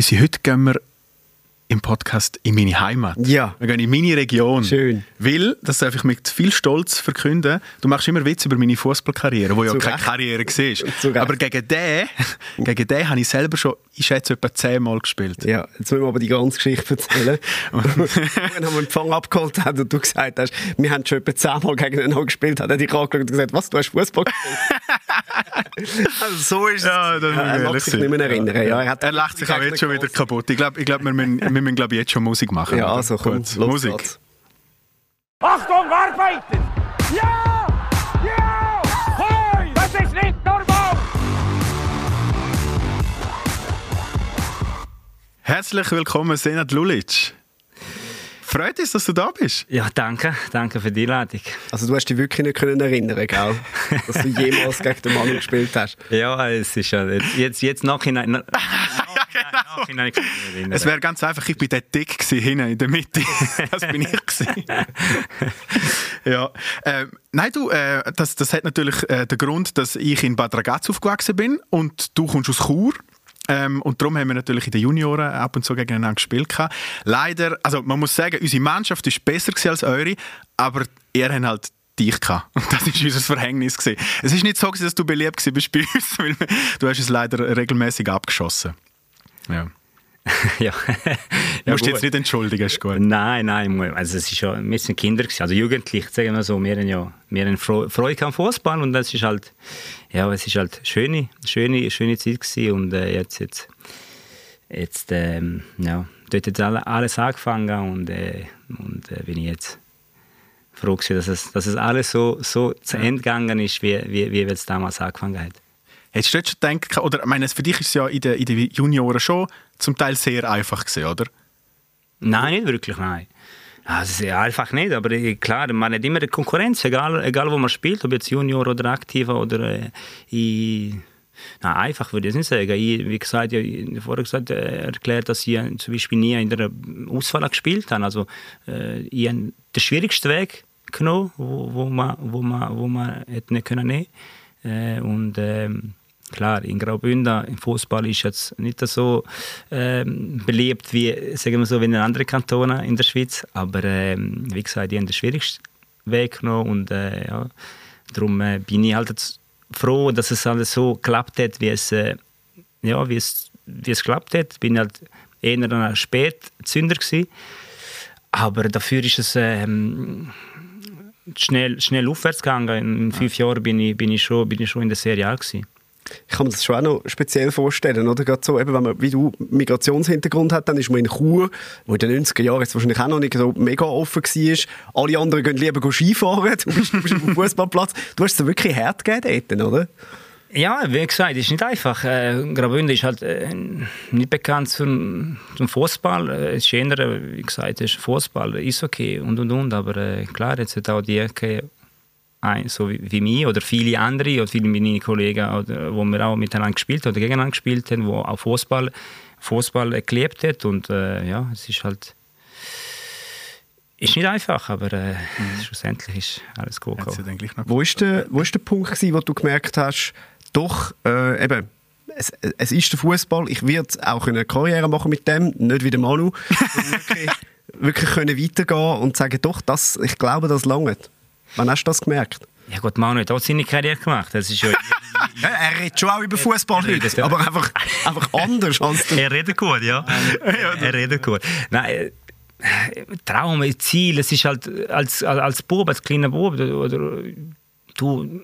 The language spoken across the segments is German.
bis heute gehen wir im Podcast in meine Heimat. Ja. Wir gehen in meine Region. Schön. Weil, das darf ich mit viel Stolz verkünden, du machst immer Witz über meine Fußballkarriere, wo ja keine. Karriere war. Aber gegen den, gegen den habe ich selber schon, ich schätze, etwa zehnmal gespielt. Ja, jetzt müssen wir aber die ganze Geschichte erzählen. Wenn wir den Empfang abgeholt haben und du gesagt hast, wir haben schon etwa zehnmal gegeneinander gespielt, hat er dich angeschaut und gesagt, was, du hast Fußball gespielt? also so ist es. Ja, das muss er mag sich nicht mehr erinnern. Ja, er, Er lacht sich auch jetzt schon wieder kaputt. Ich glaube, ich glaub, wir müssen, wir müssen glaub, jetzt schon Musik machen. Ja, also komm, Gut. los Musik. geht's. Achtung, arbeiten! Ja! Ja! Hoi! Das ist nicht normal! Herzlich willkommen, Senat Lulic. Freut uns, dass du da bist. Ja, danke. Danke für die Einladung. Also du hast dich wirklich nicht können erinnern, gell? Dass du jemals gegen den Mann gespielt hast. Ja, es ist ja jetzt, jetzt, jetzt nachhinein. Ich mich erinnern. Es wäre ganz einfach, ich bin der Dick gewesen, hinten in der Mitte. Das bin ich gewesen. ja. Ähm, nein, du, äh, das, das hat natürlich äh, den Grund, dass ich in Bad Ragaz aufgewachsen bin und du kommst aus Chur. Ähm, und darum haben wir natürlich in den Junioren ab und zu gegeneinander gespielt. gehabt. Leider, also man muss sagen, unsere Mannschaft ist besser als eure, aber ihr habt halt dich gehabt. Und das ist unser Verhängnis gewesen. Es ist nicht so dass du beliebt bist bei uns, weil du hast es leider regelmäßig abgeschossen. Ja. ja. Du musst gut. jetzt nicht entschuldigen, ist gut. Nein, nein, also es ist ja, wir sind Kinder gewesen, also Jugendliche, sagen wir so, wir haben ja, wir haben Freude am Fußball und das ist halt, ja, es ist halt schöne, schöne, schöne Zeit gewesen und äh, jetzt, jetzt, jetzt, ähm, ja, dort hat alle- alles angefangen und, äh, und äh, bin ich jetzt froh gewesen, dass es, dass es alles so, so zu Ende gegangen ist, wie, wie, wie wir es damals angefangen haben. Hättest du dort schon gedacht, oder ich meine, für dich ist es ja in den, in den Junioren schon zum Teil sehr einfach gewesen, oder? Nein, nicht wirklich, nein. Also einfach nicht, aber äh, klar, man hat immer eine Konkurrenz, egal, egal wo man spielt, ob jetzt Junior oder Aktiver oder äh, in Nein, einfach würde ich es nicht sagen. Ich, wie gesagt, ich vorher gesagt, äh, erklärt, dass ich zum Beispiel nie in der Auswahl gespielt habe. Also, äh, ich habe den schwierigsten Weg genommen, wo, wo man, wo man, wo man hätte nicht können nehmen. Äh, und ähm, klar, in Graubünden im Fußball ist jetzt nicht so ähm, beliebt wie, sagen wir so, wie in anderen Kantonen in der Schweiz. Aber ähm, wie gesagt, ich habe den schwierigsten Weg genommen und äh, ja, darum äh, bin ich halt froh, dass es alles so geklappt hat, wie es, äh, ja, wie es, wie es geklappt hat. Bin halt eher ein Spätzünder gewesen. Aber dafür ist es ähm, schnell, schnell aufwärts gegangen. In fünf Jahren bin ich, bin ich, schon, bin ich schon in der Serie A gewesen. Ich kann mir das schon auch noch speziell vorstellen, oder? Gerade so, eben, wenn man, wie du, Migrationshintergrund hat, dann ist man in Chur, wo in den 90er Jahren jetzt wahrscheinlich auch noch nicht so mega offen war. Alle anderen gehen lieber Skifahren, du bist, du bist auf dem Fußballplatz. Du hast es wirklich hart gegeben dort, oder? Ja, wie gesagt, es ist nicht einfach. Äh, Graubünden ist halt äh, nicht bekannt zum, zum Fußball. Äh, es ist eher, wie gesagt, es ist Fußball, Eishockey und und und. Aber äh, klar, jetzt hat auch die Ecke, so wie, wie mich oder viele andere oder viele meiner Kollegen, oder, wo wir auch miteinander gespielt haben oder gegeneinander gespielt haben, wo auch Fußball, Fußball gelebt hat. Und äh, ja, es ist halt ist nicht einfach, aber äh, schlussendlich ist alles gut. Ja gekommen. Wo ist der, wo ist der Punkt gewesen, wo du gemerkt hast, doch, äh, eben, es, es ist der Fußball, ich werde auch eine Karriere machen mit dem, nicht wie der Manu, sondern wirklich, wirklich können weitergehen und sagen, doch, das, ich glaube, das langt. Wann hast du das gemerkt? Ja gut, Manu hat auch seine Karriere gemacht. Das ist ja Ja, er redet schon auch über Fußball heute, ja. aber einfach, einfach anders als du. Er redet gut, ja. er redet gut. Nein, äh, Traum, Ziel, es ist halt als, als, als Bub, als kleiner Bub, oder, oder du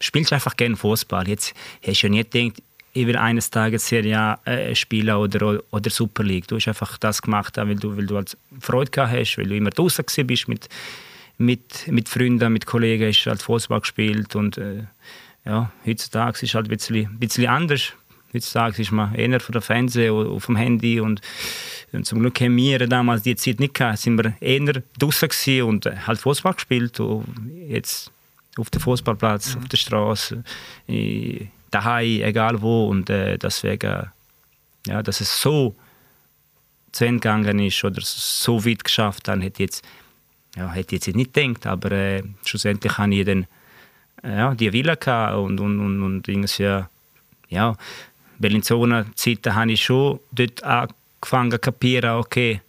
spielst einfach gerne Fußball. Jetzt hast du ja nie gedacht, ich will eines Tages Serie A äh, spielen oder, oder Super League. Du hast einfach das gemacht, weil du, weil du halt Freude gehabt hast, weil du immer draußen gewesen bist mit, mit, mit Freunden, mit Kollegen, hast halt Fußball gespielt und äh, ja, heutzutage ist es halt ein bisschen, ein bisschen anders. Heutzutage ist man eher von der Fernsehen oder dem Handy und, und zum Glück haben wir damals die Zeit nicht gehabt, sind wir eher draußen und äh, halt Fußball gespielt und jetzt auf dem Fußballplatz, auf der Straße, daheim, egal wo. Und äh, deswegen, ja, dass es so zu Ende gegangen ist oder so weit geschafft, dann hätte ich jetzt, ja, hätte ich jetzt nicht gedacht, aber äh, schlussendlich habe ich dann ja, die Villa gehabt und, und, und, und irgendwie, ja, Bellinzona-Zeiten habe ich schon dort angefangen zu kapieren, okay,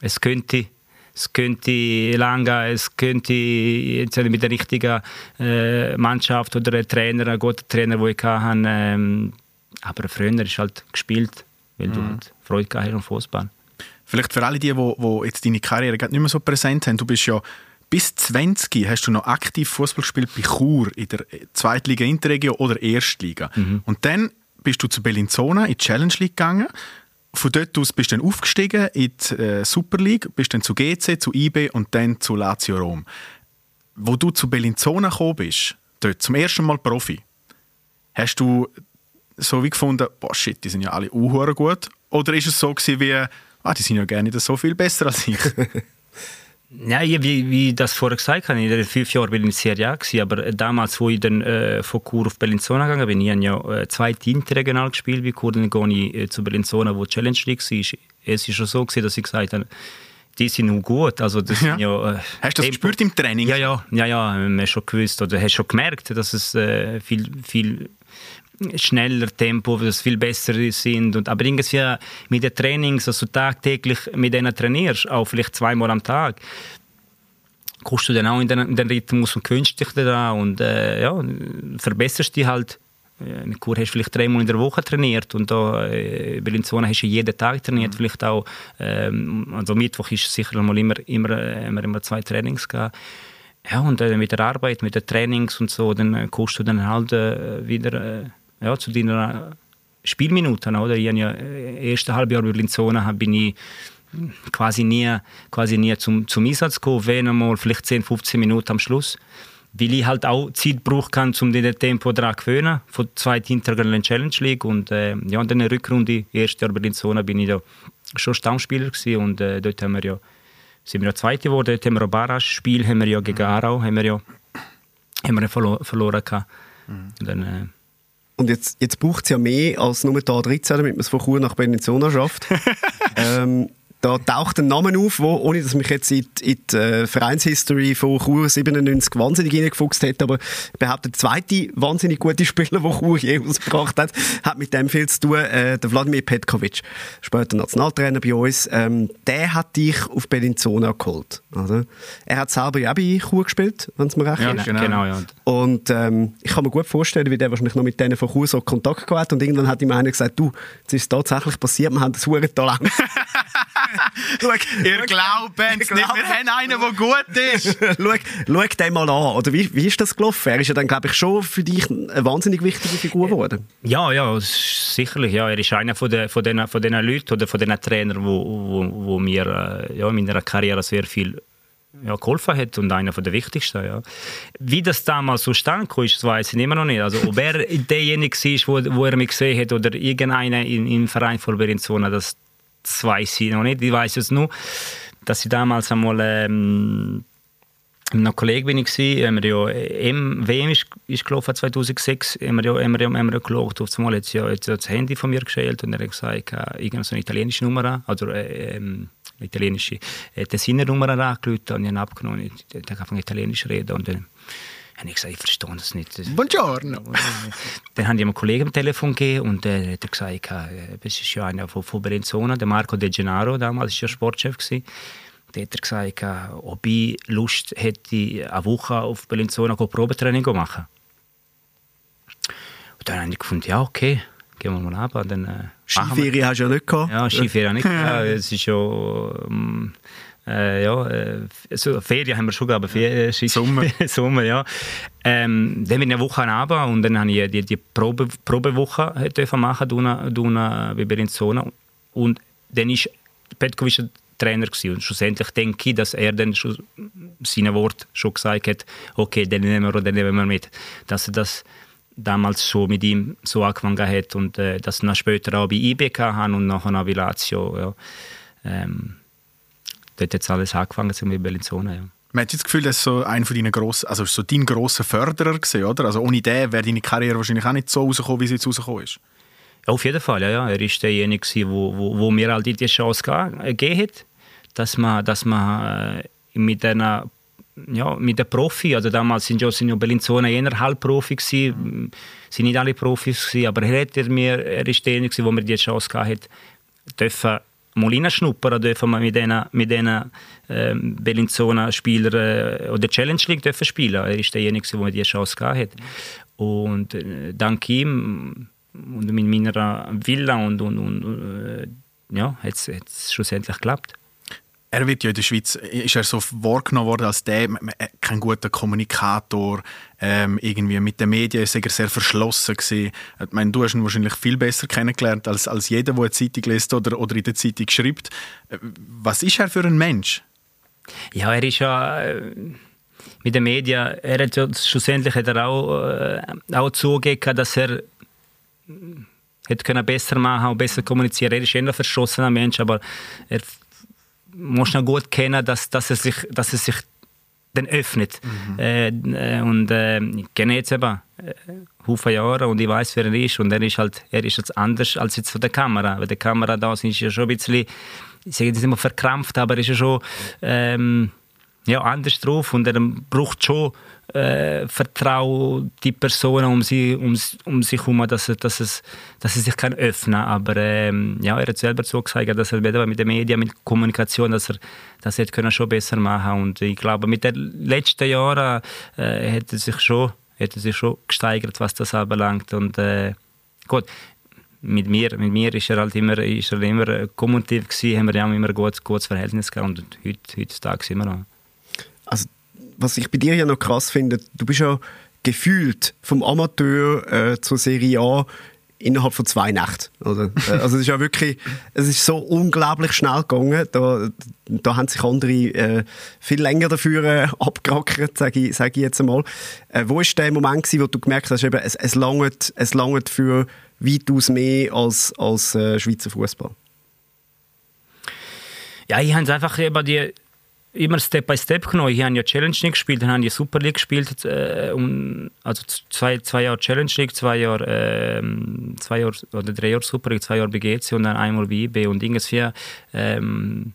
es könnte es könnte lange, es könnte jetzt mit der richtigen äh, Mannschaft oder ein Trainer, ein guter Trainer, den ich hatte, ähm, aber früher ist halt gespielt, weil mhm. du halt Freude gehabt hast am Fußball. Vielleicht für alle die, die, jetzt deine Karriere nicht mehr so präsent haben, du bist ja bis 20 hast du noch aktiv Fußball gespielt bei Chur in der Zweitliga Interregio oder Erstliga. Mhm. Und dann bist du zu Bellinzona in die Challenge League gegangen. Von dort aus bist du dann aufgestiegen in die äh, Super League, bist dann zu GC, zu IB und dann zu Lazio Rom. Wo du zu Bellinzona gekommen bist, dort zum ersten Mal Profi, hast du so wie gefunden, boah shit, die sind ja alle unhuren gut? Oder ist es so gewesen wie, ah, die sind ja gerne so viel besser als ich? Ja, wie, wie ich das vorher gesagt habe, in den fünf Jahren bin ich in Serie A, gewesen, aber damals, wo ich dann äh, von Chur auf Bellinzona gegangen bin, ich habe ja äh, zwei interregional gespielt bei Chur, dann gehe ich äh, zu Bellinzona, wo Challenge League war. Es war schon so, gewesen, dass ich gesagt habe, die sind nur gut. Also das ja. Ja, äh, hast du das Tempo. gespürt im Training? Ja, ja, ja, ja, man hat schon gewusst oder hast schon gemerkt, dass es äh, viel, viel schneller Tempo, das viel besser sind. Und, aber irgendwie mit den Trainings, also tagtäglich mit denen trainierst, auch vielleicht zweimal am Tag, kommst du dann auch in den, in den Rhythmus und gewöhnst dich daran und äh, ja, verbesserst dich halt. In Kur hast du vielleicht dreimal in der Woche trainiert und da äh, in Bellinzona hast du jeden Tag trainiert, mhm. vielleicht auch, ähm, also Mittwoch ist sicher mal immer, immer, äh, immer, immer zwei Trainings gehabt. Ja, und äh, mit der Arbeit, mit den Trainings und so, dann äh, kommst du dann halt äh, wieder äh, ja, zu deiner Spielminuten. Oder? Ich habe ja äh, erste halbe Jahr Berlin-Zone bin ich quasi nie, quasi nie zum, zum Einsatz gekommen, wenn einmal vielleicht 10, 15 Minuten am Schluss. Weil ich halt auch Zeit brauchen kann, um den Tempo daran zu gewöhnen, von zwei Intergalen Challenge League. Und äh, ja, in der Rückrunde, erste Jahr Berlin-Zone, bin ich da schon Stammspieler gewesen. Und äh, dort haben wir ja, sind wir ja Zweite geworden. Dort haben wir ein Barrage-Spiel, haben wir ja gegen Aarau, haben wir ja, haben wir verlo verloren gehabt. Mhm. Und dann, äh, und jetzt, jetzt braucht es ja mehr als nur da 13, damit man es von Chur nach Bellinzona schafft. ähm, da taucht ein Name auf, wo, ohne dass mich jetzt in, in die äh, Vereinshistory von Chur 97 wahnsinnig hineingefuchst hätte, aber ich behaupte, der zweite wahnsinnig gute Spieler, den Chur je ausgebracht hat, hat mit dem viel zu tun, äh, der Wladimir Petkovic, später Nationaltrainer bei uns, ähm, der hat dich auf Bellinzona geholt. Oder? Er hat selber ja auch bei Chur gespielt, wenn es mir recht ja, ist. Genau, genau ja. Und ähm, ich kann mir gut vorstellen, wie der wahrscheinlich noch mit denen von Chur so Kontakt gehabt hat und irgendwann hat ihm einer gesagt, du, es ist tatsächlich passiert, wir haben das Talent. schau, ihr glaubt es nicht, wir haben einen, der gut ist. schau, schau den mal an. Oder wie, wie ist das gelaufen? Er ist ja dann, glaube ich, schon für dich eine wahnsinnig wichtige Figur geworden. Ja, ja, sicherlich. Ja. Er ist einer von den, von den, von den Leuten oder von den Trainern, wo, wo, wo mir äh, ja, in meiner Karriere sehr viel ja, geholfen hat und einer der wichtigsten. Ja. Wie das damals so stand, ist, weiß ich immer noch nicht. Also, ob er derjenige war, wo, wo er mich gesehen hat oder irgendeiner im Verein von Berinzona, das, das weiß ich noch nicht. Ich weiß es nur, dass ich damals einmal ähm, mit einem Kollegen bin ich haben wir ja M WM ist, ist gelaufen 2006, haben wir ja, haben wir haben ja geschaut. Auf einmal hat sie ja, jetzt das Handy von mir gestellt und er hat gesagt, äh, irgendeine so eine italienische Nummer, also äh, ähm, italienische äh, Tessiner Nummer angerufen und ich habe abgenommen. Ich, ich, ich einfach Italienisch reden und dann habe ich gesagt, ich verstehe das nicht. Buongiorno. Dann habe ich einem Kollegen am Telefon gegeben und äh, hat gesagt, äh, das ist ja einer von, von Berenzona, der Marco De Gennaro, damals war ja Sportchef. Gewesen. Der hat gesagt, äh, ob ich Lust hätte, eine Woche auf Berenzona Probetraining zu machen. Und dann habe ich gefunden, ja, okay, gehen wir mal ab. Dann, äh, Skiferien hast du ja nicht gehabt. Ja, Skiferien nicht gehabt. Es ist ja... Ähm, äh, ja, äh, so Ferien haben wir schon aber Ferien, äh, Sommer. Sommer, ja. Ähm, dann bin ich eine Woche runter und dann habe ich die, die Probe, Probewoche machen dürfen, bei Bellinzona. Und dann war Petkovic Trainer gewesen. und schlussendlich denke ich, dass er dann schon seine Wort schon gesagt hat, okay, dann nehmen wir, dann nehmen wir mit. Dass er das damals schon mit ihm so angefangen hat und äh, das dann später auch bei IB haben und nachher auch bei Lazio. Ja. Ähm, dort hat alles angefangen mit Bellinzona. Ja. Man hat das Gefühl, dass so ein von deinen grossen, also so dein grosser Förderer gesehen, oder? Also ohne den wäre deine Karriere wahrscheinlich auch nicht so rausgekommen, wie sie jetzt rausgekommen ist. Auf jeden Fall, ja, ja. Er ist derjenige, der wo, wo, wo mir halt die Chance gegeben hat, dass man, dass man äh, mit einer ja, mit den Profi, also damals sind ja, sind ja Bellinzona eher Halbprofi gewesen, mhm. sind nicht alle Profis gewesen, aber er, hat er, mir, er ist der, wo mir die Chance gehabt dürfen Molina schnuppern dürfen wir mit diesen, mit ähm, Bellinzona-Spielern äh, oder Challenge League dürfen spielen. Er ist derjenige, der mir die Chance gehabt Und äh, dank ihm und mit meiner Villa und, und, und äh, ja, hat es schlussendlich geklappt er wird ja in der Schweiz ist er so wahrgenommen worden als der kein guter Kommunikator ähm, irgendwie mit den Medien ist er sehr verschlossen gewesen. Ich meine, du hast ihn wahrscheinlich viel besser kennengelernt als, als jeder, der eine Zeitung liest oder, oder in der Zeitung schreibt. Was ist er für ein Mensch? Ja, er ist ja äh, mit den Medien, er hat ja, schlussendlich hat er auch, äh, auch zugegeben, dass er hätte können besser machen und besser kommunizieren. Er ist eher ein verschossener Mensch, aber er muss noch gut kennen, dass, dass, er sich, dass er sich dann öffnet. Mhm. Äh, äh und äh, ich kenne jetzt eben äh, Haufen Jahre und ich weiß, wer er ist. Und er ist halt er ist jetzt anders als jetzt von der Kamera. Weil die Kamera da ist ja schon ein bisschen, ich sage jetzt immer verkrampft, aber er ist ja schon ähm, ja, anders drauf und er braucht schon äh, Vertrauen die Personen um, sie, um, um sich herum, dass dass, es, dass er sich kann öffnen. Aber ähm, ja, er hat selber gesagt, dass er mit den Medien, mit Kommunikation, dass er das hätte schon besser machen Und ich glaube, mit den letzten Jahren äh, hat, er sich schon, er sich schon gesteigert, was das anbelangt. Und äh, gut, mit mir, mit mir ist er halt immer, ist er immer kommunikativ gewesen, haben wir ja immer ein gutes, gutes Verhältnis gehabt und heute, heutzutage sind wir noch. Was ich bei dir ja noch krass finde, du bist ja gefühlt vom Amateur äh, zur Serie A innerhalb von zwei Nächten. Oder? Äh, also es ist ja wirklich, es ist so unglaublich schnell gegangen. Da, da haben sich andere äh, viel länger dafür äh, abgerackert, sage ich, sag ich jetzt einmal. Äh, wo ist der Moment gewesen, wo du gemerkt hast, eben, es, es langt, es langt für weitaus mehr als, als äh, Schweizer Fußball? Ja, ich habe einfach eben die immer Step by Step genommen. Ich habe ja Challenge League gespielt, dann habe ich Super League gespielt, äh, um, also zwei, zwei Jahre Challenge League, zwei Jahre, äh, zwei Jahre oder drei Jahre Super League, zwei Jahre BGC und dann einmal bei IB und irgendwie ähm,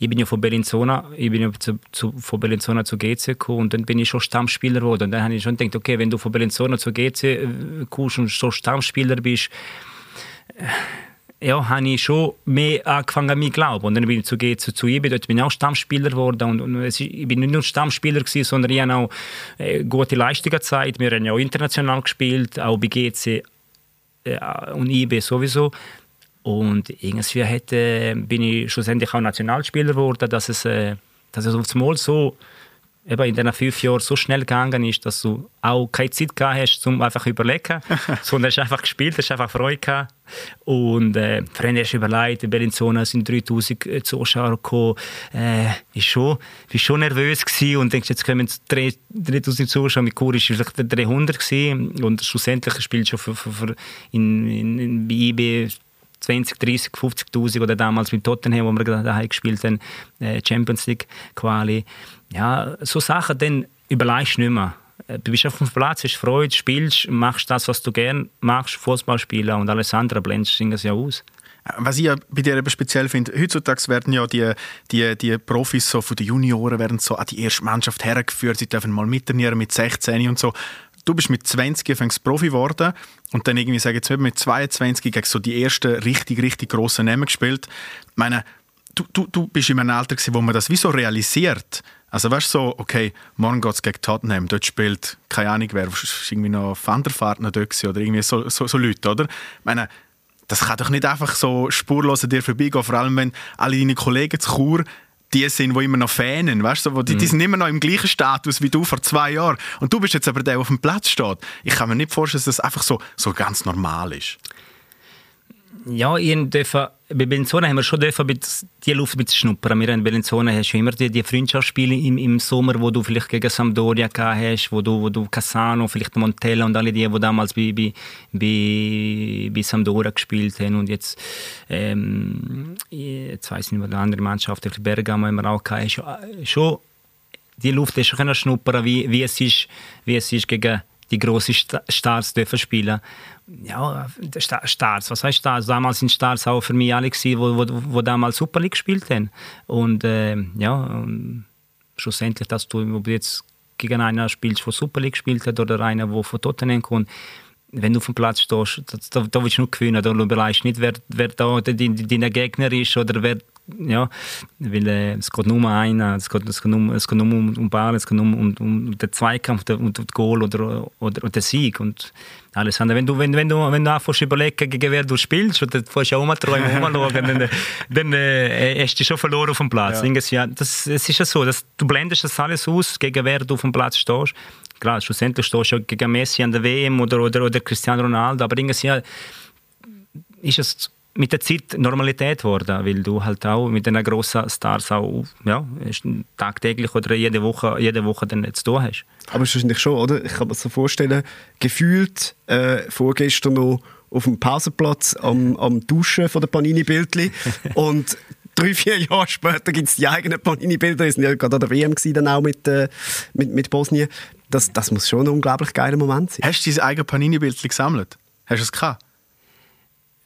ich bin ja von Bellinzona, ich bin ja zu, zu, von Bellinzona zu GC gekommen und dann bin ich schon Stammspieler geworden. Und dann habe ich schon gedacht, okay, wenn du von Bellinzona zu GC äh, kommst und schon Stammspieler bist, äh, ja, habe ich schon mehr angefangen an mich glauben. Und dann bin ich zu GC zu IB, dort bin ich auch Stammspieler geworden. Und, und ist, ich bin nicht nur Stammspieler gewesen, sondern ich habe auch äh, gute Leistungen gezeigt. Wir haben ja auch international gespielt, auch bei GC äh, und IB sowieso. Und irgendwie hätte, bin ich schlussendlich auch Nationalspieler geworden, dass es, äh, dass es aufs Mal so eben in diesen fünf Jahren so schnell gegangen ist, dass du auch keine Zeit gehabt hast, um einfach zu überlegen, sondern hast einfach gespielt, hast einfach Freude gehabt. Und äh, vorhin hast du überlegt, in Bellinzona sind 3000 äh, Zuschauer gekommen. Äh, ich schon, war schon nervös gewesen und denkst, jetzt kommen 3000 Zuschauer, mit Kur war vielleicht 300 gewesen. und schlussendlich spielst du schon für, für, für in, in, in, bei IB 20, 30, 50'000 oder damals mit Tottenham, wo wir daheim gespielt haben, äh, Champions League Quali. Ja, so Sachen, dann überlegst du nicht mehr. Äh, du bist auf dem Platz, hast Freude, spielst, machst das, was du gerne machst, Fußball spielen und alles andere blendest du ja aus. Was ich ja bei dir eben speziell finde, heutzutage werden ja die, die, die Profis so von den Junioren werden so an die erste Mannschaft hergeführt, sie dürfen mal mittrainieren mit 16 und so du bist mit 20 fängst Profi geworden und dann irgendwie, sage jetzt mit 22 gegen so die ersten richtig, richtig grossen Namen gespielt. Ich meine, du, du, du bist in einem Alter gewesen, wo man das wie so realisiert. Also weißt du so, okay, morgen geht es gegen Tottenham, dort spielt, keine Ahnung wer, ist irgendwie noch Van noch dort oder irgendwie so, so, so Leute, oder? Ich meine, das kann doch nicht einfach so spurlos an dir vorbeigehen, vor allem wenn alle deine Kollegen zu Chur die sind, die immer noch fähnen, weißt du, die, die mhm. sind immer noch im gleichen Status wie du vor zwei Jahren. Und du bist jetzt aber der, der auf dem Platz steht. Ich kann mir nicht vorstellen, dass das einfach so, so ganz normal ist ja, ich dürfen, bei Bellinzona haben wir schon dürfen die Luft ein bisschen schnuppern. Wir in Bellinzona hast du immer die, die Freundschaftsspiele im, im Sommer, wo du vielleicht gegen Sampdoria gehabt hast, wo du, wo du Cassano, vielleicht Montella und alle die, die damals bei, bei, bei, bei Sampdoria gespielt haben. Und jetzt, ähm, jetzt weiss ich nicht, mehr, andere Mannschaft, Bergamo haben wir auch gehabt, schon, schon die Luft ist schon schnuppern, wie, wie, es ist, wie es ist gegen die grossen Stars dürfen spielen ja, Stars, was heißt Stars? Damals sind Stars auch für mich alle gewesen, wo, wo, wo damals Super League gespielt haben. Und äh, ja, schlussendlich, dass du, du jetzt gegen einen spielst, der Super League gespielt hat oder einen, der von Tottenham kommt, wenn du auf dem Platz stehst, da, da willst du nur gewinnen. Da überlegst nicht, wer, wer da dein, dein Gegner ist oder wer ja, weil äh, es geht nur um einen, es geht, es geht nur, es geht nur um, um Ball, es geht nur um, um, den Zweikampf und um das Goal oder, oder, oder den Sieg und alles andere. Wenn du, wenn, wenn du, wenn du anfängst überlegen, gegen wer du spielst, oder du ja rumträumen, rumschauen, dann, dann äh, hast du schon verloren auf dem Platz. Ja. Ja, das, es ist ja so, dass du blendest das alles aus, gegen wer du auf dem Platz stehst. Klar, schlussendlich stehst du gegen Messi an der WM oder, oder, oder Cristiano Ronaldo, aber irgendwie ist es mit der Zeit Normalität geworden, weil du halt auch mit den grossen Stars auch ja, tagtäglich oder jede Woche, jede Woche dann zu tun hast. Aber wahrscheinlich schon, oder? Ich kann mir so vorstellen, gefühlt äh, vorgestern noch auf dem Pausenplatz am, am Duschen von der Panini-Bildchen und drei, vier Jahre später gibt es die eigenen Panini-Bilder. Wir waren ja gerade an der WM dann auch mit, äh, mit, mit Bosnien. Das, das muss schon ein unglaublich geiler Moment sein. Hast du dein eigenes Panini-Bildchen gesammelt? Hast du es gehabt?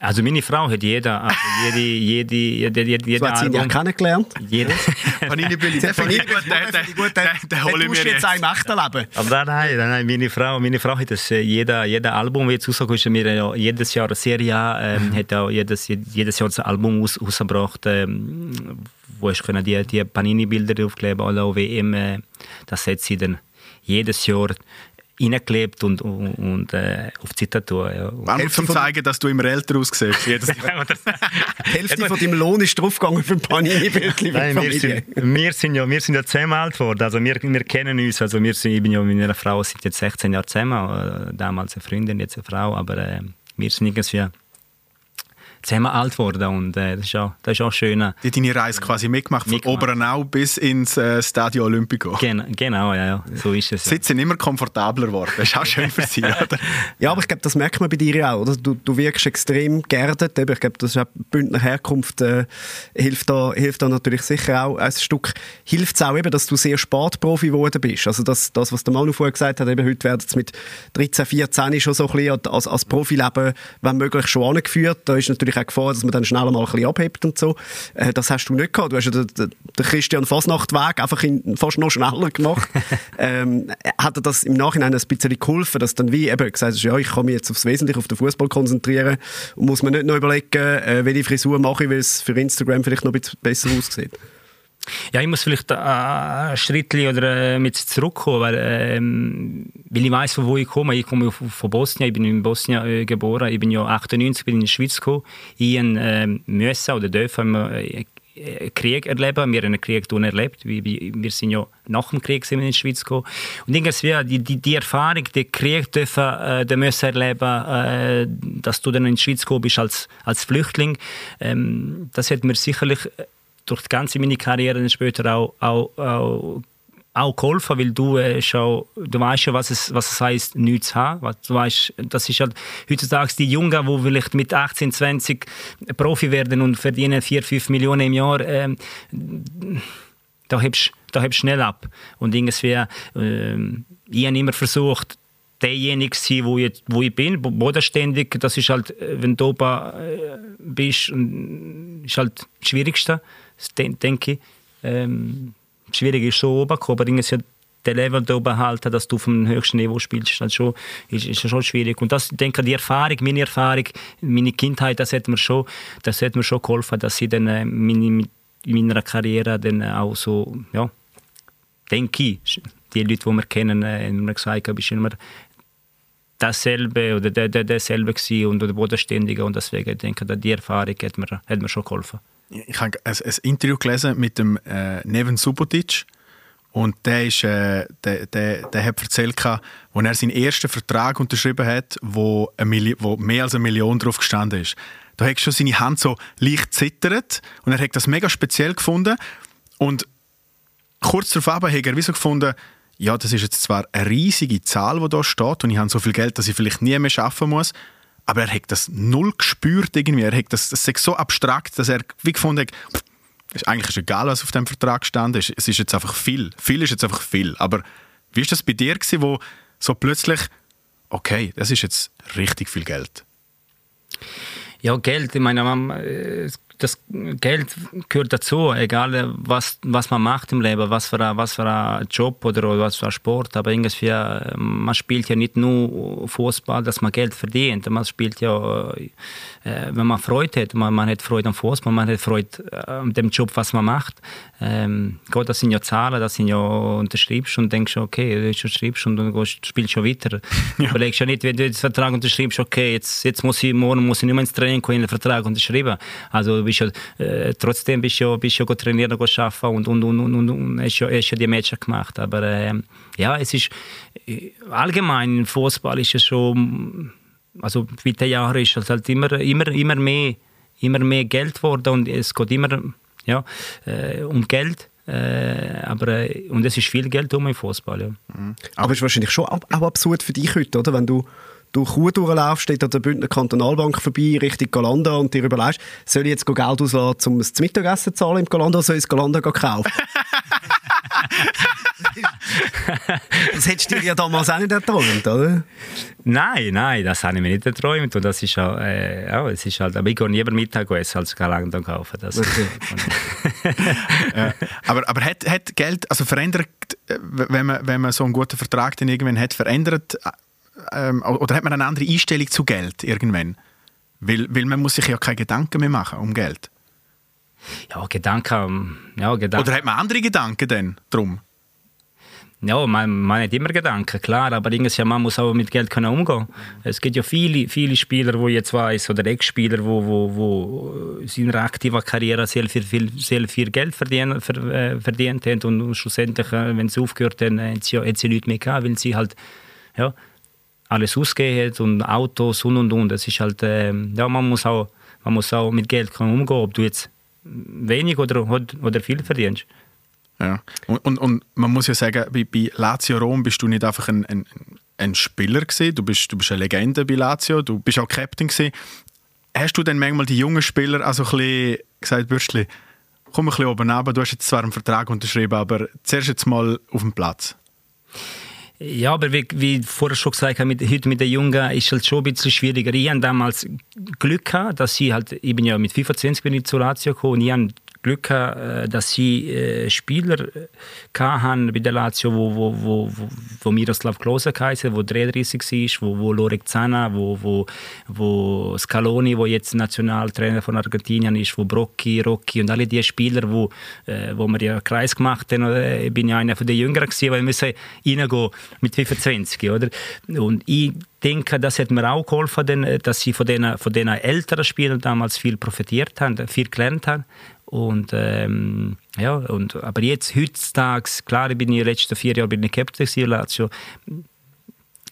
Also meine Frau hat jeder, also jede, jede, jede, jede, jede so hat sie ihn ja kennengelernt. Jede. Panini Billy, der Panini gut, der, der, der hole ich mir jetzt ein echten Leben. Aber nein, nein, nein, meine Frau, meine Frau hat das, äh, jeder, jeder Album, wie jetzt rausgekommen ist, mir ja jedes Jahr eine Serie, ähm, hat auch jedes, jedes Jahr ein Album aus, rausgebracht, ähm, wo ich die, die Panini-Bilder draufkleben, alle WM, äh, das hat sie dann jedes Jahr reingeklebt und, und, und äh, auf die Tattoo. Ja. Einfach zum zeigen, dass du immer älter aussiehst. die Hälfte von deinem Lohn ist draufgegangen für ein Panini-Bildchen wir sind, wir, sind ja, wir sind ja zusammen alt geworden. Also wir, wir kennen uns. Also wir sind, ich bin ja mit meiner Frau seit jetzt 16 Jahren zusammen. Äh, damals eine Freundin, jetzt eine Frau. Aber äh, wir sind irgendwie zusammen alt geworden und äh, das, ist auch, das ist auch schön. Die deine Reise quasi mitgemacht, von mitgemacht. Obernau bis ins äh, Stadio Olimpico. Gen genau, ja, ja, so ist es. Ja. Sitze immer komfortabler geworden, das ist auch schön für sie, oder? Ja, aber ich glaube, das merkt man bei dir auch, oder? Du, du wirkst extrem geerdet, ich glaube, das ist auch Bündner Herkunft äh, hilft, da, hilft da natürlich sicher auch ein Stück. Hilft es auch eben, dass du sehr Sportprofi geworden bist, also das, das was der Manu vorher gesagt hat, eben heute werden es mit 13, 14 schon so ein bisschen als, als Profileben, wenn möglich, schon angeführt, da ist natürlich natürlich auch Gefahr, dass man dann schnell mal ein bisschen abhebt und so. Äh, das hast du nicht gehabt. Du hast ja den, den Christian Fasnachtweg einfach in, fast noch schneller gemacht. ähm, hat dir das im Nachhinein ein bisschen geholfen, dass dann wie eben gesagt hast, ja, ich kann mich jetzt aufs Wesentliche, auf den Fußball konzentrieren und muss mir nicht noch überlegen, äh, welche Frisur mache ich, weil es für Instagram vielleicht noch ein bisschen besser aussieht. Ja, ich muss vielleicht ein Schritt oder äh, mit zurückkommen, weil, ähm, weil ich weiß, wo ich komme. Ich komme von Bosnien, ich bin in Bosnien äh, geboren. Ich bin ja 98 bin in die Schweiz gekommen. Ich äh, müssen oder dürfen äh, Krieg erleben. Wir haben einen Krieg erlebt. Wir, wir sind ja nach dem Krieg sind in die Schweiz gekommen. Und irgendwie die, die, die Erfahrung, den Krieg dürfen, äh, den müssen erleben, äh, dass du dann in die Schweiz gekommen bist als, als Flüchtling, ähm, das hat mir sicherlich durch die ganze meine Karriere später auch, auch, auch, auch geholfen, weil du, äh, schon, du weißt ja, was es, was es heisst, nichts zu haben. Du weißt, das ist halt heutzutage die Jungen, die vielleicht mit 18, 20 Profi werden und verdienen 4, 5 Millionen im Jahr, äh, da hebst da schnell ab. Und irgendwie, äh, ich habe immer versucht, derjenige sein, wo ich, wo ich bin, bodenständig. Das ist halt, äh, wenn du oben äh, bist, ist halt das Schwierigste denke ich. Ähm, schwierig ist schon oben aber irgendwie der Level da oben halten, dass du auf dem höchsten Niveau spielst, ist, halt schon, ist, ist schon schwierig. Und das, ich denke, die Erfahrung, meine Erfahrung, meine Kindheit, das hat mir schon, das hat mir schon geholfen, dass ich dann äh, meine, in meiner Karriere dann auch so, ja, denke ich, die Leute, die wir kennen, äh, haben mir gesagt, du bist immer dasselbe oder der, der, derselbe gewesen und der Bodenständige und deswegen denke ich, die Erfahrung hat mir, hat mir schon geholfen ich habe ein, ein, Interview gelesen mit dem äh, Neven Subotic und der, ist, äh, der, der, der hat erzählt, als er seinen ersten Vertrag unterschrieben hat, wo, wo mehr als eine Million drauf gestanden ist. Da hat schon seine Hand so leicht zittert und er hat das mega speziell gefunden und kurz darauf hat er wie so gefunden, ja, das ist jetzt zwar eine riesige Zahl, die da steht und ich habe so viel Geld, dass ich vielleicht nie mehr arbeiten muss, aber er hat das null gespürt irgendwie. Er hat das, das ist so abstrakt, dass er wie gefunden hat, ist eigentlich egal, was auf dem Vertrag stand. Es ist jetzt einfach viel. Viel ist jetzt einfach viel. Aber wie ist das bei dir gewesen, wo so plötzlich, okay, das ist jetzt richtig viel Geld? Ja, Geld. Ich meine, äh, das Geld gehört dazu, egal was, was man macht im Leben, was für, ein, was für ein Job oder was für ein Sport. Aber irgendwie, äh, man spielt ja nicht nur Fußball, dass man Geld verdient. Man spielt ja, äh, wenn man Freude hat, man, man hat Freude am Fußball, man hat Freude an dem Job, was man macht. Ähm, Gott, das sind ja Zahlen, das sind ja unterschreibst und denkst, okay, du unterschreibst und dann gehst, spielst schon weiter. Ja. Überlegst ja nicht, wenn du den Vertrag unterschreibst, okay, jetzt, jetzt muss ich, morgen muss ich nicht mehr ins Training kommen, den Vertrag unterschreiben. Also bist ja, äh, trotzdem bist du ja, bist ja trainieren, arbeiten und, und, und, und, und, und hast, ja, hast ja die Matches gemacht. Aber äh, ja, es ist äh, allgemein im Fußball ist es schon, also mit den Jahren ist es halt immer, immer, immer mehr immer mehr Geld geworden und es geht immer ja, äh, um Geld. Äh, aber, äh, und es ist viel Geld um im Fußball. Ja. Mhm. Aber es ist wahrscheinlich schon auch absurd für dich heute, oder? wenn du durch Chur durchlaufst, steht an der Bündner Kantonalbank vorbei, Richtung Galanda und dir überlegst, soll ich jetzt Geld auslassen, um das Mittagessen zu zahlen im Galanda, oder soll ich das Galanda kaufen? das hättest du dir ja damals auch nicht erträumt, oder? Nein, nein, das habe ich mir nicht erträumt. Und das ist auch, äh, ja, es ist halt, aber ich gehe lieber Mittag essen, als Galanda kaufen. Das okay. ja, aber, aber hat, hat Geld, also verändert, äh, wenn man, wenn man so einen guten Vertrag dann irgendwann hat, verändert, ähm, oder hat man eine andere Einstellung zu Geld irgendwann? Weil, weil man muss sich ja keine Gedanken mehr machen um Geld. Ja, Gedanken, ja, Gedanken. Oder hat man andere Gedanken denn drum? Ja, man, man hat immer Gedanken, klar, aber ja, man muss auch mit Geld können umgehen. Es gibt ja viele, viele Spieler, wo jetzt weiß, oder Ex-Spieler, wo, wo, wo in ihrer aktiven Karriere sehr viel, sehr viel Geld verdient, äh, verdient haben und schlussendlich, äh, wenn sie aufgehört haben, haben sie, haben sie nichts mehr gehabt, weil sie halt ja, alles ausgegeben und Autos und und und. Es ist halt, äh, ja, man muss auch, man muss auch mit Geld können umgehen, ob du jetzt wenig oder, oder viel verdienst. Ja. Und, und, und, man muss ja sagen, bei, bei Lazio Rom bist du nicht einfach ein, ein, ein Spieler gewesen, du bist, du bist eine Legende bei Lazio, du bist auch Captain gewesen. Hast du dann manchmal die jungen Spieler also ein bisschen gesagt, Bürstli, komm ein bisschen oben runter, du hast jetzt zwar einen Vertrag unterschrieben, aber zuerst jetzt mal auf dem Platz. Ja, aber wie, wie vorher schon gesagt habe, mit, heute mit den Jungen ist es halt schon ein bisschen schwieriger. Ich hatte damals Glück gehabt, dass ich halt, ich bin ja mit 25 bin ich zu Lazio gekommen und ich habe Glück gehabt, äh, dass sie äh, Spieler äh, hatten bei der Lazio, wo, wo, wo, wo, Miroslav Klose heißen, wo 33 war, wo, wo Lorek Zana, wo, wo, wo Scaloni, wo jetzt Nationaltrainer von Argentinien ist, wo Brocchi, Rocchi und alle die Spieler, wo, wo wir ja Kreis gemacht haben. Ich bin ja einer von den Jüngeren gewesen, weil wir müssen reingehen mit 25, oder? Und ich denke, das hat mir auch geholfen, dass sie von den, von den älteren Spielern damals viel profitiert haben, viel gelernt haben. Und, ähm, ja, und, aber jetzt, heutzutage, klar, ich bin die letzten vier Jahre bin ich Captain gewesen, Lazio,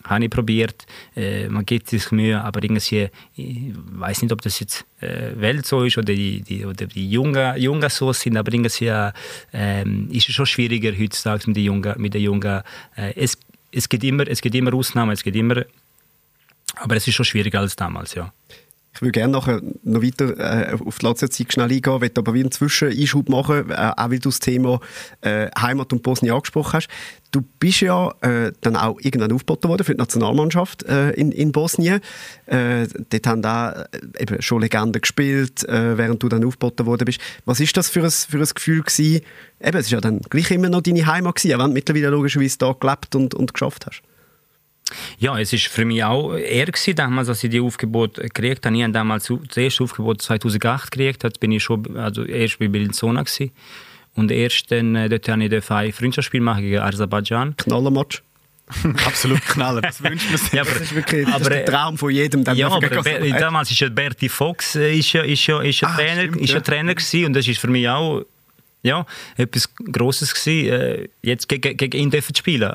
habe ich probiert, äh, man gibt sich Mühe, aber irgendwie, ich weiß nicht, ob das jetzt äh, Welt so ist oder die, die, oder die Jungen, Jungen so sind, aber irgendwie äh, ist es schon schwieriger heutzutage mit den Jungen. Mit den Jungen äh, es, es, gibt immer, es gibt immer Ausnahmen, es gibt immer, aber es ist schon schwieriger als damals, ja. Ich würde gerne nachher noch weiter äh, auf die Lazio-Zeit schnell eingehen, möchte aber wie einen Zwischeneinschub machen, äh, auch weil du das Thema äh, Heimat und Bosnien angesprochen hast. Du bist ja äh, dann auch irgendwann aufgeboten worden für die Nationalmannschaft äh, in, in Bosnien. Äh, dort haben da eben schon Legenden gespielt, äh, während du dann aufgeboten worden bist. Was ist das für ein, für ein Gefühl gewesen? Eben, es ist ja dann gleich immer noch deine Heimat gewesen, auch wenn du mittlerweile logischerweise da gelebt und, und geschafft hast. Ja, es ist für mich auch eher gewesen, damals, als ich die Aufgebot gekriegt habe. Ich habe damals das erste Aufgebot 2008 gekriegt, jetzt bin ich schon, also erst bei Bellinzona gewesen. Und erst dann, äh, dort habe ich ein Freundschaftsspiel machen gegen Aserbaidschan. Knallermatch. Absolut Knaller, das wünscht man sich. Ja, aber, das ist wirklich das ist der Traum von jedem. Ja, aber damals ist ja Berti Fox äh, ist ja, ist ja, ist ja ah, Trainer, stimmt, ist ja. Trainer gewesen und das ist für mich auch ja, etwas Grosses gewesen, äh, jetzt gegen, ihn dürfen spielen,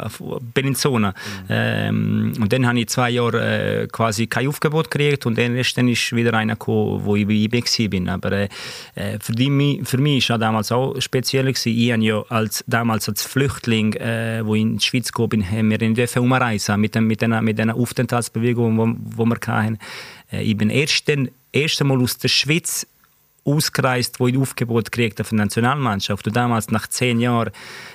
Bellinzona. Mhm. Ähm, und dann habe ich zwei Jahre äh, quasi kein Aufgebot gekriegt und dann ist, dann ist wieder einer gekommen, wo ich bei IB war. Aber äh, äh, für, die, für mich war damals auch speziell. Gewesen. Ich habe ja als, damals als Flüchtling, äh, wo ich in die Schweiz gekommen bin, haben wir in umreisen mit, dem, mit, den, mit den Aufenthaltsbewegungen, die wir hatten. Äh, ich bin erst, dann, erst einmal aus der Schweiz ausgereist, wo ich Aufgebot gekriegt habe von der Nationalmannschaft und damals nach zehn Jahren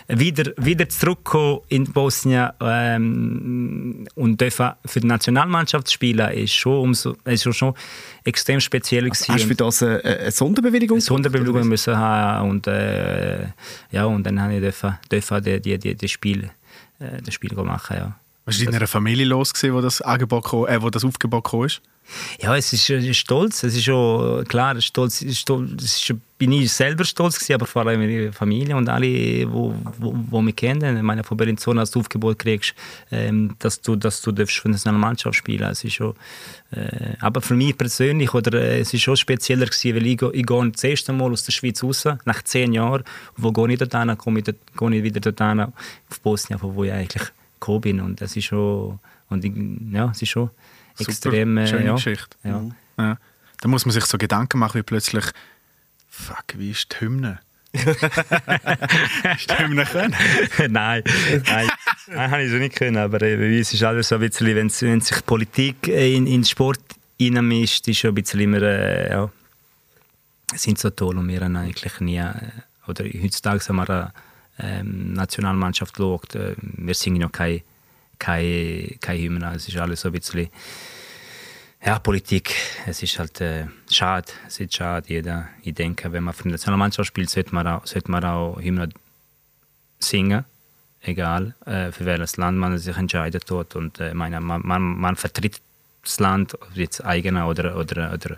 wieder, wieder zurückgekommen in Bosnien ähm, und dürfen für die Nationalmannschaft spielen, ist schon, umso, ist schon, schon extrem speziell gewesen. Hast du für das eine, eine Sonderbewilligung? Eine Sonderbewilligung müssen haben und, äh, ja, und dann habe ich dürfen, dürfen die, die, die, die Spiel, äh, das Spiel machen, ja. Was war in einer Familie los, gewesen, wo das, äh, wo das Aufgebot kam? ist? Ja, es ist, stolz. Es ist schon klar, stolz, stolz, ist, bin ich selber stolz gewesen, aber vor allem meine Familie und alle, wo, wo, wo mich kennen. Ich meine, von Bellinzona als du Aufgebot kriegst, ähm, dass du, dass du für eine Mannschaft spielen. Es ist schon, äh, aber für mich persönlich oder äh, es ist schon spezieller gewesen, weil ich, ich gehe das erste Mal aus der Schweiz raus nach zehn Jahren. Wo gehe ich dorthin? Komme ich, dort, gehe ich wieder dorthin auf Bosnien, von wo ich eigentlich gekommen bin. Und das ist schon, und ich, ja, es ist schon extrem. Äh, schöne ja, Geschichte. Ja. Ja. Da muss man sich so Gedanken machen, wie plötzlich Fuck, wie ist die Hymne? Hast du die Hymne können? nein, nein, nein, habe ich schon nicht können. Aber äh, bei uns ist alles so ein bisschen, wenn, wenn sich Politik in, in den Sport reinmischt, ist schon ein bisschen immer, äh, ja, sind so toll und wir haben eigentlich nie, äh, oder heutzutage haben wir eine ähm, Nationalmannschaft geschaut, äh, wir singen noch keine keine, keine Hymne, es ist alles so ein bisschen, ja, Politik, es ist halt äh, schade, es ist schade, jeder, ich denke, wenn man für die Nationalmannschaft spielt, sollte man auch, sollte man auch Hymne singen, egal äh, für welches Land man sich entscheidet tut. Und äh, meine, man, man, man vertritt das Land, ob jetzt eigener oder, oder, oder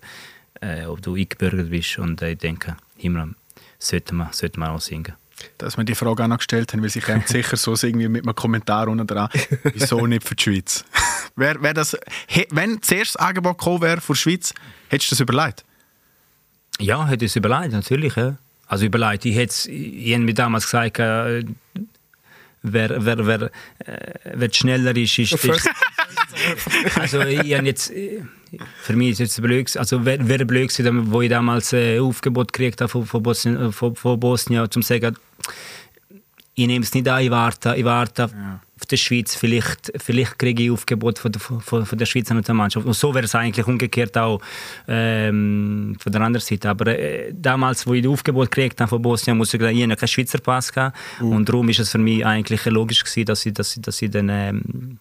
äh, ob du eingebürgert bist. Und äh, ich denke, Himmel sollte man, sollte man auch singen. Dass wir die Frage auch noch gestellt haben, weil sich eben sicher so irgendwie mit einem Kommentar unten dran, wieso nicht für die Schweiz? wär, wär das, he, wenn zuerst das Angebot gekommen wäre für die Schweiz, hättest du das überlegt? Ja, hätte ich es überlegt, natürlich. Ja. Also überlegt, ich hätte ich hätte mir damals gesagt, äh, wer, wer, wer, äh, wer schneller ist, ist, ist also ich habe jetzt für mich ist jetzt blöd, also wäre wär blöd gewesen, wo ich damals äh, Aufgebot gekriegt habe von, von, Bosnien, äh, von, von Bosnien, um zu sagen, ich nehme es nicht an, ich warte, ich warte auf die Schweiz, vielleicht, vielleicht kriege ich Aufgebot von der, von, von der Schweizer Nationalmannschaft. Und so wäre es eigentlich umgekehrt auch ähm, von der anderen Seite. Aber äh, damals, wo ich das Aufgebot gekriegt habe von Bosnien, muss ich sagen, ich hatte keinen Schweizer Pass. Gehabt. Und darum ist es für mich eigentlich logisch gewesen, dass ich, dass ich, dass ich dann... Ähm,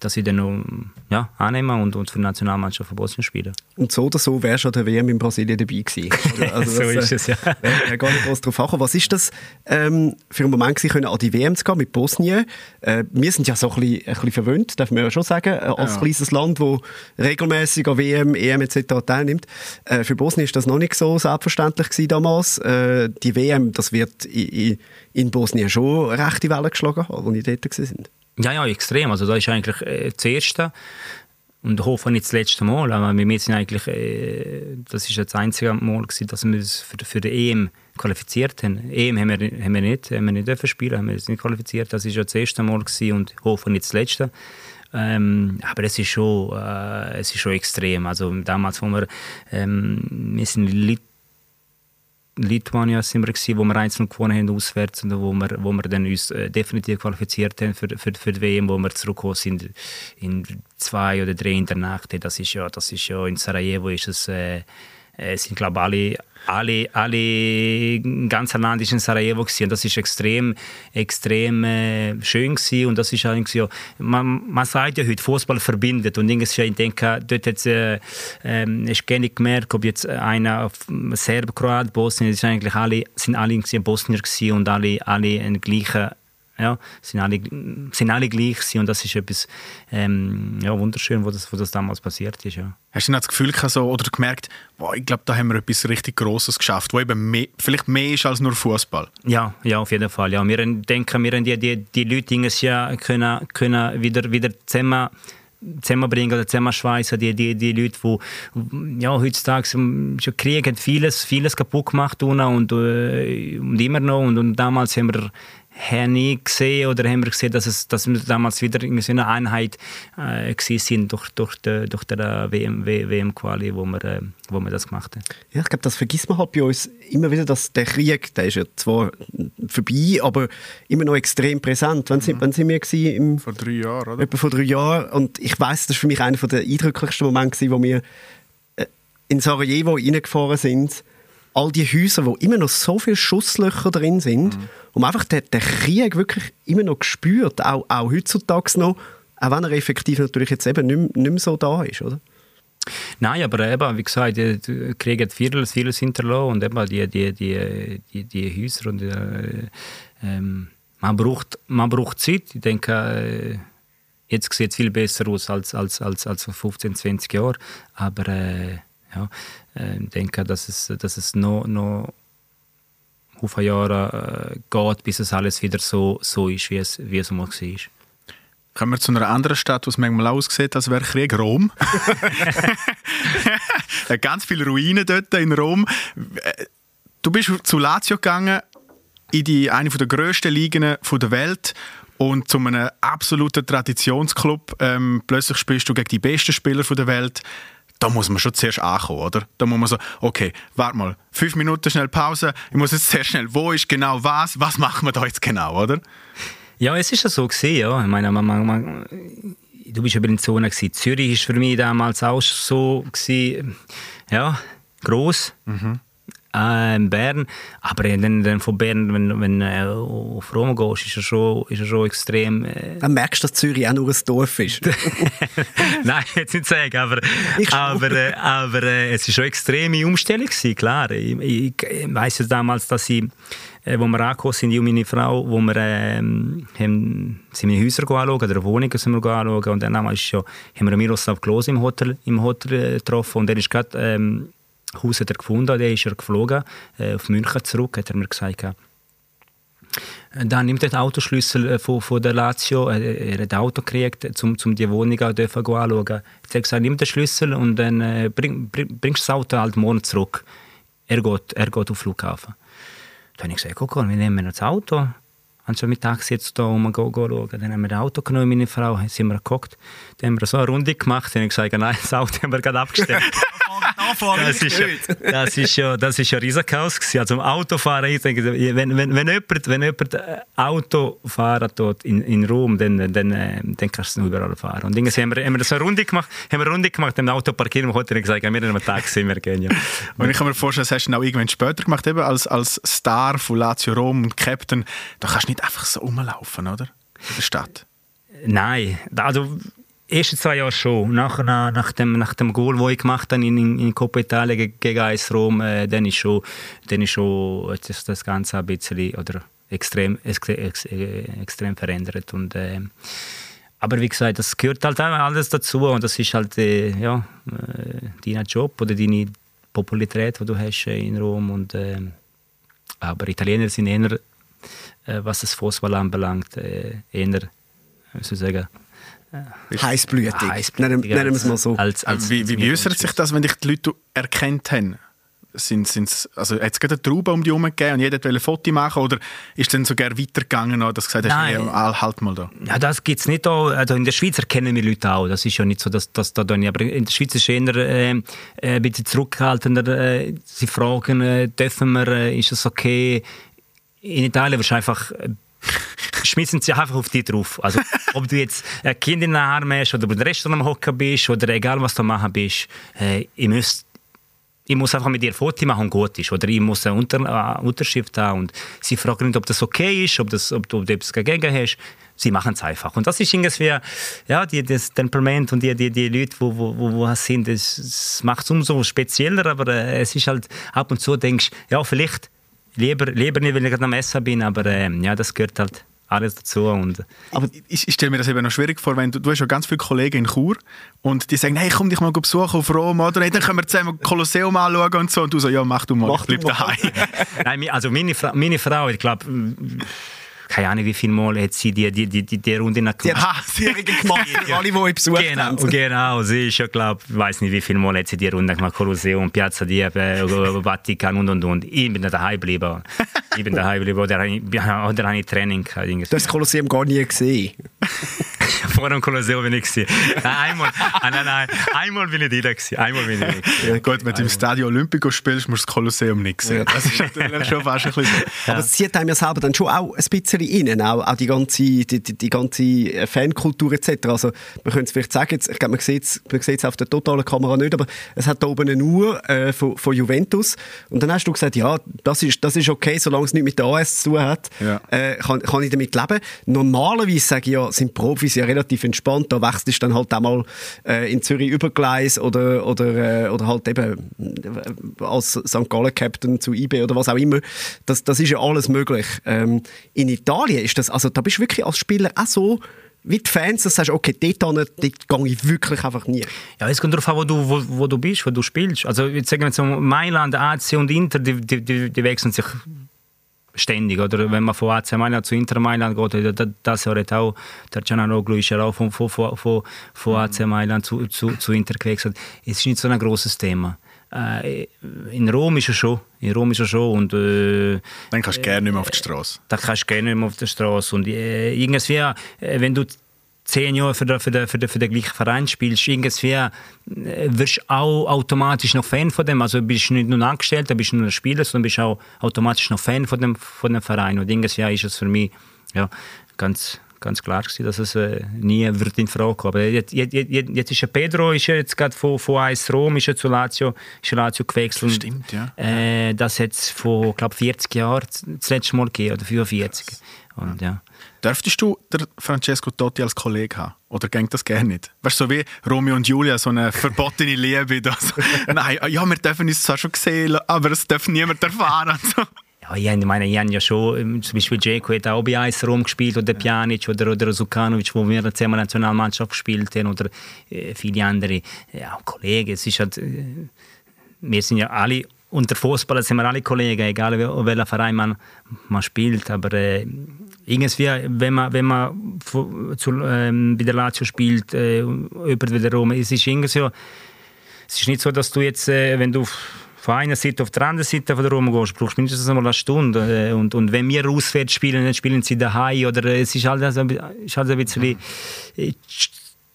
dass ich dann noch, ja, annehme und, und für die Nationalmannschaft von Bosnien spiele. Und so oder so wärst du an der WM in Brasilien dabei gewesen. Also So das, ist es, ja. Wäre wär gar nicht groß drauf angekommen. Was ist das ähm, für einen Moment gewesen, können an die WM zu gehen mit Bosnien? Äh, wir sind ja so ein bisschen, ein bisschen verwöhnt, darf man ja schon sagen, äh, als Ja. kleines Land, das regelmäßig an WM, EM etc. teilnimmt. Äh, für Bosnien ist das noch nicht so selbstverständlich gewesen damals. Äh, die WM, das wird in, in, Bosnien schon rechte Wellen geschlagen haben, als die dort sind. Ja, ja, extrem. Also da ist eigentlich äh, das Erste und hoffe nicht das letzte Mal. Aber wir sind eigentlich, äh, das ist das einzige Mal gewesen, dass wir uns für, für die EM qualifiziert haben. EM haben wir, haben wir nicht, haben wir nicht dürfen spielen, haben wir uns nicht qualifiziert. Das ist ja das erste Mal gewesen und hoffe nicht das letzte. Ähm, aber es ist schon, äh, es ist schon extrem. Also damals, wo wir, ähm, wir sind Lituania sind wir wo wir einzeln gewonnen haben auswärts und wo wir, wo wir dann uns äh, definitiv qualifiziert haben für, für, für die WM, wo wir zurückgekommen sind in zwei oder drei in der Nacht. Das ist ja, das ist ja in Sarajevo ist es, äh, es sind glaube alle alle, alle ganz Land ist in Sarajevo gewesen. und das ist extrem, extrem äh, schön gewesen. und das ist eigentlich ja, man, man sagt ja heute Fußball verbindet und ich denke, dort hat äh, ähm, ich nicht gemerkt, ob jetzt einer Serb, Kroat, Bosnien, ist eigentlich alle, sind alle Bosnier gewesen und alle, alle ein gleicher ja, sind alle, sind alle gleich gewesen und das ist etwas ähm, ja, wunderschön, wo das, wo das damals passiert ist. Ja. Hast du dann das Gefühl gehabt, so, oder gemerkt, boah, ich glaube, da haben wir etwas richtig Grosses geschafft, wo eben mehr, vielleicht mehr ist als nur Fußball? Ja, ja, auf jeden Fall. Ja. Wir denken, wir haben die, die, die Leute Jahr können, können wieder, wieder zusammen zusammenbringen oder zusammenschweißen, die, die, die Leute, die ja, heutzutage schon Krieg hat vieles, vieles kaputt gemacht und, und, äh, und immer noch und, und damals haben wir haben nie gesehen oder haben wir gesehen, dass, es, dass wir damals wieder in so einer Einheit äh, sind durch, durch, die, durch die WM, WM-Quali, wo, wir, äh, wo wir das gemacht haben. Ja, ich glaube, das vergisst man halt bei uns immer wieder, dass der Krieg, der ist ja zwar vorbei, aber immer noch extrem präsent. Wann sind, wann sind wir gewesen? Im, Vor drei Jahren, oder? etwa vor drei Jahren? Und ich weiß, das war für mich einer der eindrücklichsten Momente, wo wir äh, in Sarajevo reingefahren sind all die Häuser, wo immer noch so viele Schusslöcher drin sind, Mhm. und man einfach den, den Krieg wirklich immer noch spürt, auch, auch heutzutage noch, auch wenn er effektiv natürlich jetzt eben nicht, mehr- nicht mehr so da ist, oder? Nein, aber eben, wie gesagt, die, die Krieg hat vieles, vieles hinterlassen und eben die, die, die, die, die Häuser und äh, ähm, man, braucht, man braucht Zeit. Ich denke, äh, jetzt sieht es viel besser aus als, als, als, als vor 15, 20 Jahren, aber äh, ja, äh, ich denke, dass es, dass es noch, noch auf Jahre äh, geht, bis es alles wieder so, so ist, wie es, wie es mal war. Kommen wir zu einer anderen Stadt, wo es manchmal aussieht, als wäre Krieg, Rom. Ganz viele Ruinen dort in Rom. Du bist zu Lazio gegangen, in die, eine der grössten Ligen der Welt und zu einem absoluten Traditionsclub. Ähm, plötzlich spielst du gegen die besten Spieler der Welt. Da muss man schon zuerst ankommen, oder? Da muss man so, okay, warte mal, fünf Minuten schnell Pause. Ich muss jetzt sehr schnell, wo ist genau was? Was machen wir da jetzt genau, oder? Ja, es ist ja so gesehen, ja. Ich meine, man, man, man, du bist über in Zone gewesen. Zürich ist für mich damals auch so gewesen, ja, groß. Äh, in Bern, aber dann, dann von Bern, wenn, wenn äh, auf Rom gehst, ist er schon, ist er schon extrem. Äh, Dann merkst du, dass Zürich auch nur ein Dorf ist. Nein, jetzt nicht sagen, aber, aber, äh, aber äh, es war schon eine extreme Umstellung, gewesen, klar. Ich, ich, ich weiss ja damals, dass ich, äh, wo wir angekommen sind, ich und meine Frau, wo wir ähm, haben, sind wir Häuser anschauen, oder eine Wohnung sind wir anschauen, und dann ist schon, haben wir Miroslav Klose im Hotel, im Hotel getroffen, und er ist gerade, ähm, Haus hat er gefunden, der ist er geflogen, äh, auf München zurück, hat er mir gesagt, gehabt. Dann nimmt er den Autoschlüssel äh, von, von der Lazio. Er, er hat ein Auto gekriegt, um, um die Wohnung auch anschauen. Er hat gesagt, nimm den Schlüssel und dann äh, bring, bring, bringst das Auto halt morgen zurück. Er geht, er geht auf den Flughafen. Dann habe ich gesagt, guck mal, wir nehmen das Auto. Schon mit Taxi jetzt da um go, go schauen. Dann haben wir das Auto genommen, meine Frau, dann sind wir geguckt. Dann haben wir so eine Runde gemacht. Dann habe ich gesagt, nein, das Auto haben wir gerade abgestellt. Das ist, ja, das ist ja, das ist ja ein Riesenchaos gewesen. Also im Autofahren, ich denke, wenn, wenn, wenn jemand, wenn jemand äh, Auto fahren tut in, in Rom, dann, dann, äh, dann kannst du es überall fahren. Und irgendwie haben wir, haben wir so eine Runde gemacht, haben wir eine Runde gemacht, das Auto parkiert und heute gesagt, wir nehmen einen Taxi, wir gehen ja. Und ich kann mir vorstellen, das hast du auch irgendwann später gemacht, eben als, als Star von Lazio Rom und Captain. Da kannst du nicht einfach so rumlaufen, oder? In der Stadt. Nein, also ersten zwei Jahre schon. Nach, nach, dem, nach dem Goal, das ich gemacht habe in, in, Coppa Italia gegen, gegen Rom, äh, dann ist schon, dann ist schon sich das Ganze ein bisschen oder extrem, ex, äh, extrem verändert. Und, äh, aber wie gesagt, das gehört halt alles dazu und das ist halt äh, ja, äh, dein Job oder deine Popularität, die du hast äh, in Rom. Und, äh, aber Italiener sind eher, äh, was das Fußball anbelangt, eher, soll ich sagen, Heißblütig. Heißblütig Nennen, wir es mal so. Als, als, wie wie, wie äußert sich das, wenn dich die Leute erkannt haben? Sind, sind's, also hat es gerade eine Traube um dich herum gegeben und jeder wollte ein Foto machen oder ist es dann sogar weitergegangen, dass du gesagt hast, Nein. hey, halt halt mal da? Ja, das gibt es nicht auch. Also in der Schweiz erkennen wir Leute auch. Das ist ja nicht so, dass, dass da dann. Aber in der Schweiz ist es eher äh, äh, ein bisschen zurückhaltender. Äh, sie fragen, äh, dürfen wir, äh, ist es okay? In Italien wirst du einfach. Äh, schmissen sie einfach auf dich drauf. Also, ob du jetzt ein Kind in den Armen hast oder im Restaurant am Hocken bist oder egal was du machen bist, äh, ich müsst ich muss einfach mit dir ein Foto machen und gut ist. Oder ich muss eine Unter äh, Unterschrift haben. Und sie fragen nicht, ob das okay ist, ob, das, ob du etwas dagegen hast. Sie machen es einfach. Und das ist irgendwie, ja, die, das Temperament und die, die, die Leute, die wo, wo, wo, wo sind, das, das macht es umso spezieller. Aber äh, es ist halt ab und zu, denkst ja, vielleicht lieber, lieber nicht, weil ich gerade am Essen bin. Aber äh, ja, das gehört halt alles dazu. Und, Aber ich, ich stelle mir das eben noch schwierig vor, wenn du, du hast ja ganz viele Kollegen in Chur und die sagen, hey, komm dich mal besuchen auf Rom, oder? Hey, dann können wir zusammen Kolosseum anschauen und so. Und du so, ja, mach du mal, Mach ich bleib du mal. daheim. Nein, also meine, Fra meine Frau, ich glaube, keine Ahnung, wie viele Mal hat sie die, die, die, die, die Runde nach Die hat Serien gemacht für alle, die ihn besucht Genau, haben. genau, sie ist ja, glaube ich, weiß nicht, wie viele Mal hat sie die Runde gemacht, Kolosseum, Piazza Diebe, Vatikan und und und. Ich bin da daheim geblieben. Ich bin daheim geblieben oder, habe ich- oder habe ich Training gehabt. Du hast das Kolosseum gar nie gesehen. Vor dem Kolosseum bin ich gewesen. Nein, einmal, ah, nein, nein, einmal bin ich da gewesen. Einmal bin ich. Ja, gut, wenn du im Stadio Olimpico spielst, musst du das Kolosseum nicht sehen. Das ist natürlich schon fast ein bisschen so. Aber es zieht einem ja selber dann schon auch ein bisschen rein, auch, auch die ganze, die, die, ganze Fankultur etc. Also man könnte es vielleicht sagen, jetzt, ich glaube, man sieht es man sieht's auf der totalen Kamera nicht, aber es hat da oben eine Uhr äh, von, von Juventus und dann hast du gesagt, ja, das ist, das ist okay, solange es nichts mit der AS zu tun hat, Ja. äh, kann, kann ich damit leben. Normalerweise sage ich ja, sind Profis ja relativ entspannt, da wechselst du dann halt auch mal äh, in Zürich über Gleis oder, oder, äh, oder halt eben äh, als St. Gallen-Captain zu IB oder was auch immer. Das, das ist ja alles möglich. Ähm, in Italien ist das, also da bist du wirklich als Spieler auch so wie die Fans, dass du sagst, okay, dort, dort gehe ich wirklich einfach nie. Ja, es kommt darauf an, wo du, wo, wo du bist, wo du spielst. Also, jetzt sagen wir so, Mailand, AC und Inter, die, die, die, die wechseln sich ständig. Oder wenn man von AC Mailand zu Inter Mailand geht, da- das Jahr hat auch, der Gianaroglu ist ja auch von, von, von, von AC Mailand zu, zu, zu Inter gewechselt. Es ist nicht so ein großes Thema. Äh, in Rom ist er schon. In Rom ist er schon. Und, äh, Dann kannst du gerne nicht mehr auf die Straße. da kannst du gerne nicht mehr auf der Straße. Und äh, irgendwie, äh, wenn du zehn Jahre für den, für den, für den, für den gleichen Verein spielst, irgendwie äh, wirst du auch automatisch noch Fan von dem. Also bist nicht nur Angestellter, bist nur ein Spieler, sondern bist auch automatisch noch Fan von dem, von dem Verein. Und irgendwie ist es für mich ja, ganz, ganz klar gewesen, dass es äh, nie wird in Frage kommen. Aber jetzt, jetzt, jetzt, jetzt ist ja Pedro ist ja jetzt gerade von, von AS Rom ist zu Lazio, ist Lazio gewechselt. Stimmt, ja. Äh, das hat es vor, glaube 40 Jahren das letzte Mal gegeben, oder 45. Und, ja. Dürftest du der Francesco Totti als Kollege haben? Oder ging das gerne nicht? Weißt du, so wie Romeo und Julia, so eine verbotene Liebe. Das. Nein, ja, wir dürfen uns zwar schon sehen, aber es darf niemand erfahren. So. Ja, ich, meine, ich habe ja schon, ähm, zum Beispiel Dzeko hat auch bei AS Rom gespielt, oder Pjanic, oder, oder Sukanovic, wo wir zusammen Nationalmannschaft gespielt haben, oder äh, viele andere ja, Kollegen. Es ist halt, äh, wir sind ja alle, unter Fußballern sind wir alle Kollegen, egal wel- welcher Verein man, man spielt, aber äh, irgendwie, wenn man, wenn man zu, ähm, bei der Lazio spielt, äh, über Rom, es ist irgendwie so, es ist nicht so, dass du jetzt, äh, wenn du von einer Seite auf die andere Seite von der Rom gehst, brauchst du mindestens einmal eine Stunde. Äh, und, und wenn wir auswärts spielen, dann spielen sie daheim. Oder äh, es ist halt, also, ist halt ein bisschen äh, sch-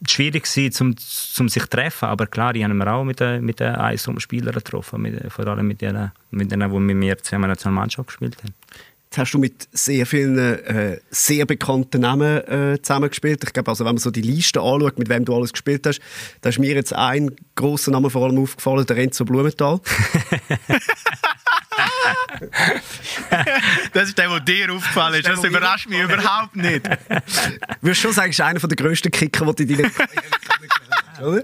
schwierig gewesen, zum, zum sich zu treffen. Aber klar, ich habe mir auch mit den, mit den Eisraum-Spielern getroffen. Mit, vor allem mit denen, mit denen, die mit mir zusammen Nationalmannschaft gespielt haben. Jetzt hast du mit sehr vielen äh, sehr bekannten Namen äh, zusammengespielt. Ich glaube, also, wenn man so die Liste anschaut, mit wem du alles gespielt hast, da ist mir jetzt ein großer Name vor allem aufgefallen, der Renzo Blumenthal. Das ist der, der dir aufgefallen ist. Das überrascht mich überhaupt nicht. Würdest du schon sagen, ist einer der grössten Kicker, die du in deiner Oder?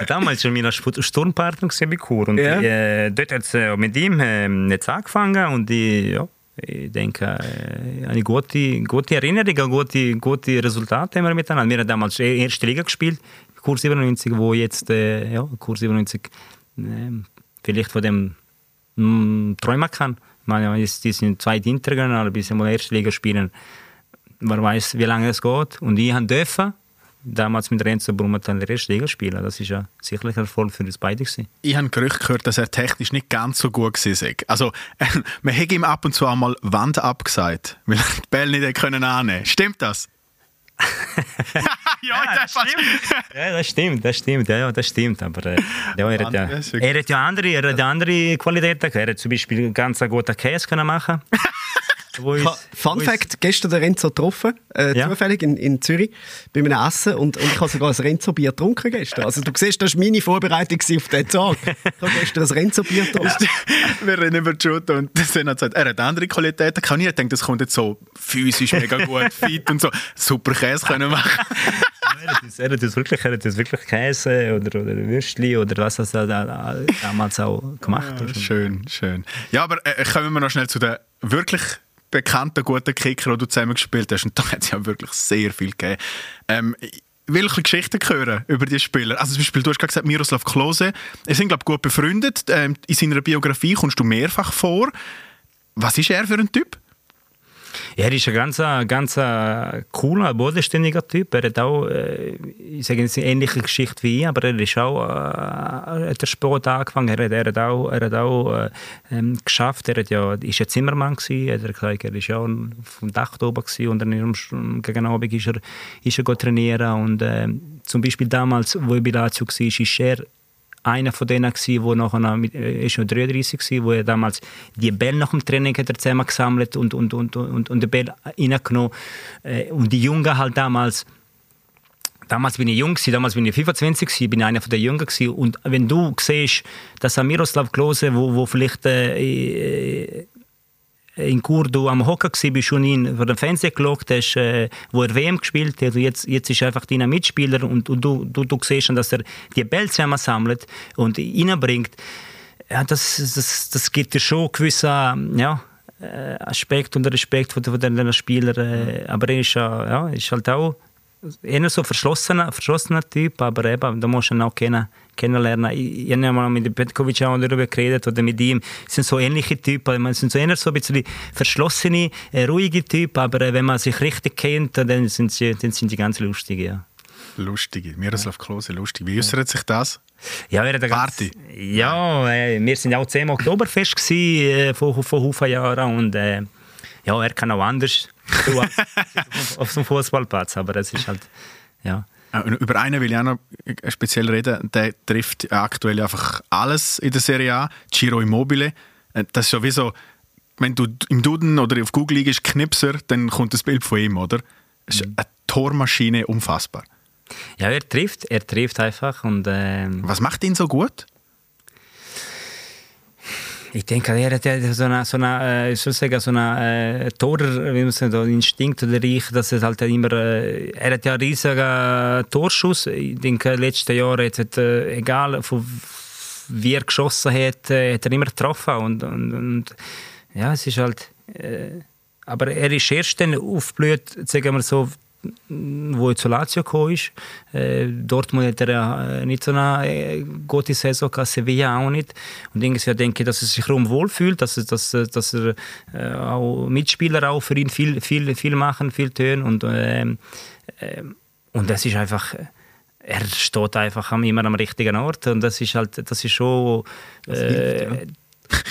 Ja, Damals war mein Sturmpartner bei Chur und Ja. äh, dort hat es äh, mit ihm äh, jetzt angefangen und ich, ja, ich denke, eine gute, gute Erinnerung, gute, gute Resultate haben wir miteinander. Wir haben damals eh erste Liga gespielt, Kurs 97, wo jetzt äh, ja, Kurs 97 äh, vielleicht von dem mh, träumen kann. Ich meine, die sind zweite Interregional, bis sie mal erste Liga spielen. Wer weiß, wie lange es geht. Und ich durfte damals mit Renzo Liga spielen. Das ist ja sicherlich ein Erfolg für uns beide. Gewesen. Ich habe Gerücht gehört, dass er technisch nicht ganz so gut war. Also, äh, man hätte ihm ab und zu einmal Wand abgesagt, weil er die Bälle nicht können annehmen Stimmt das? ja, das stimmt. Ja, das stimmt, das stimmt, ja, ja das stimmt. Aber äh, ja, er, hat ja, er hat ja andere, er hat ja andere Qualitäten. Er hat zum Beispiel ganz einen guten Käse können machen. Fun Fact, gestern den Renzo getroffen, äh, Ja. zufällig in, in Zürich, bei einem Essen und, und ich habe sogar ein Renzo-Bier getrunken gestern. Also du siehst, das war meine Vorbereitung auf diesen Tag. Ich habe gestern ein Renzo-Bier getrunken. Wir reden über Judo und Sen hat gesagt, er hat andere Qualitäten. Ich habe nie gedacht, das kommt jetzt so physisch mega gut, fit und so. Super Käse können machen. Er hat uns- wirklich, er hat uns wirklich Käse oder, oder Würstchen oder was das er da- damals auch gemacht hat. Schön, schön. Ja, aber äh, kommen wir noch schnell zu den wirklich bekannten, guten Kicker, die du zusammen gespielt hast. Und da hat es ja wirklich sehr viel gegeben. Ähm, bisschen Geschichten hören über die Spieler. Also zum Beispiel, du hast gesagt, Miroslav Klose. Sie sind, glaube ich, gut befreundet. Ähm, in seiner Biografie kommst du mehrfach vor. Was ist er für ein Typ? Er ist ein ganz, ganz cooler, bodenständiger Typ. Er hat auch, äh, ich sage jetzt eine ähnliche Geschichte wie ich, aber er ist auch, äh, hat der Sport angefangen. Er hat, er hat auch, er hat auch äh, ähm, geschafft. Er hat ja, ist ja Zimmermann gewesen. Er hat gesagt, er ist ja vom Dach oben gewesen und dann gegen Abend ist er, ist er trainieren und äh, zum Beispiel damals, wo ich bei Lazio war, ist er einer von denen gsi, wo nachher mit, äh, ist noch 33 gsi, wo er damals die Bälle nach dem Training hat er zusammen gesammelt und und und und und den Ball reingenommen äh, und die Jungen halt damals Damals bin ich jung, damals bin ich 25, bin einer der Jungen. Und wenn du siehst, dass Miroslav Klose, wo, wo vielleicht äh, in Kurdu am Hocker bist und ihn vor dem Fernseher geschaut hast, äh, wo er WM gespielt hat. Und jetzt, jetzt ist er einfach dein Mitspieler und, und du, du, du siehst schon, dass er die Bälle zusammen sammelt und reinbringt. Ja, das, das, das gibt dir schon gewisse ja, äh, Aspekt und Respekt von, von den Spielern. Äh, aber er ist, ja, ist halt auch eher so verschlossener, verschlossener Typ, aber eben, da musst du ihn auch kennen, kennenlernen. Ich, ich habe mal mit Petkovic auch darüber geredet oder mit ihm. Es sind so ähnliche Typen, es sind so eher so ein bisschen verschlossene, äh, ruhige Typen, aber äh, wenn man sich richtig kennt, dann sind sie, dann sind sie ganz lustig, ja. Lustige, Miroslav Klose, lustig. Wie äußert sich das? Ja, wir Party? Ganz, ja, äh, wir sind auch zehnmal Oktoberfest gewesen, äh, vor, vor Haufen Jahren und äh, ja, er kann auch anders auf dem Fußballplatz, aber das ist halt, ja. Über einen will ich auch noch speziell reden. Der trifft aktuell einfach alles in der Serie A. Giro Immobile. Äh, das ist ja wie so, wenn du im Duden oder auf Google liegst, Knipser, dann kommt das Bild von ihm, oder? Das ist mhm. eine Tormaschine, unfassbar. Ja, er trifft, er trifft einfach. Und, ähm Was macht ihn so gut? Ich denke, er hat so eine, so eine, äh, sagen, so eine äh, Torer, wie man sagt, Instinkt oder Reich, dass er halt immer, äh, er hat ja einen riesigen Torschuss. Ich denke, letzten Jahr hat er, äh, egal von wie er geschossen hat, äh, hat er immer getroffen und, und, und ja, es ist halt, äh, aber er ist erst dann aufgeblüht, sagen wir so, wo er zu Lazio gekommen ist. Äh, Dortmund hat er äh, nicht so eine äh, gute Saison gehabt, Sevilla auch nicht. Und irgendwie denke ich, dass er sich darum wohlfühlt, dass, dass, dass er äh, auch Mitspieler auch für ihn viel, viel, viel machen, viel tun. Und, ähm, äh, und das ist einfach er steht einfach immer am richtigen Ort und das ist halt das ist schon das hilft, ja.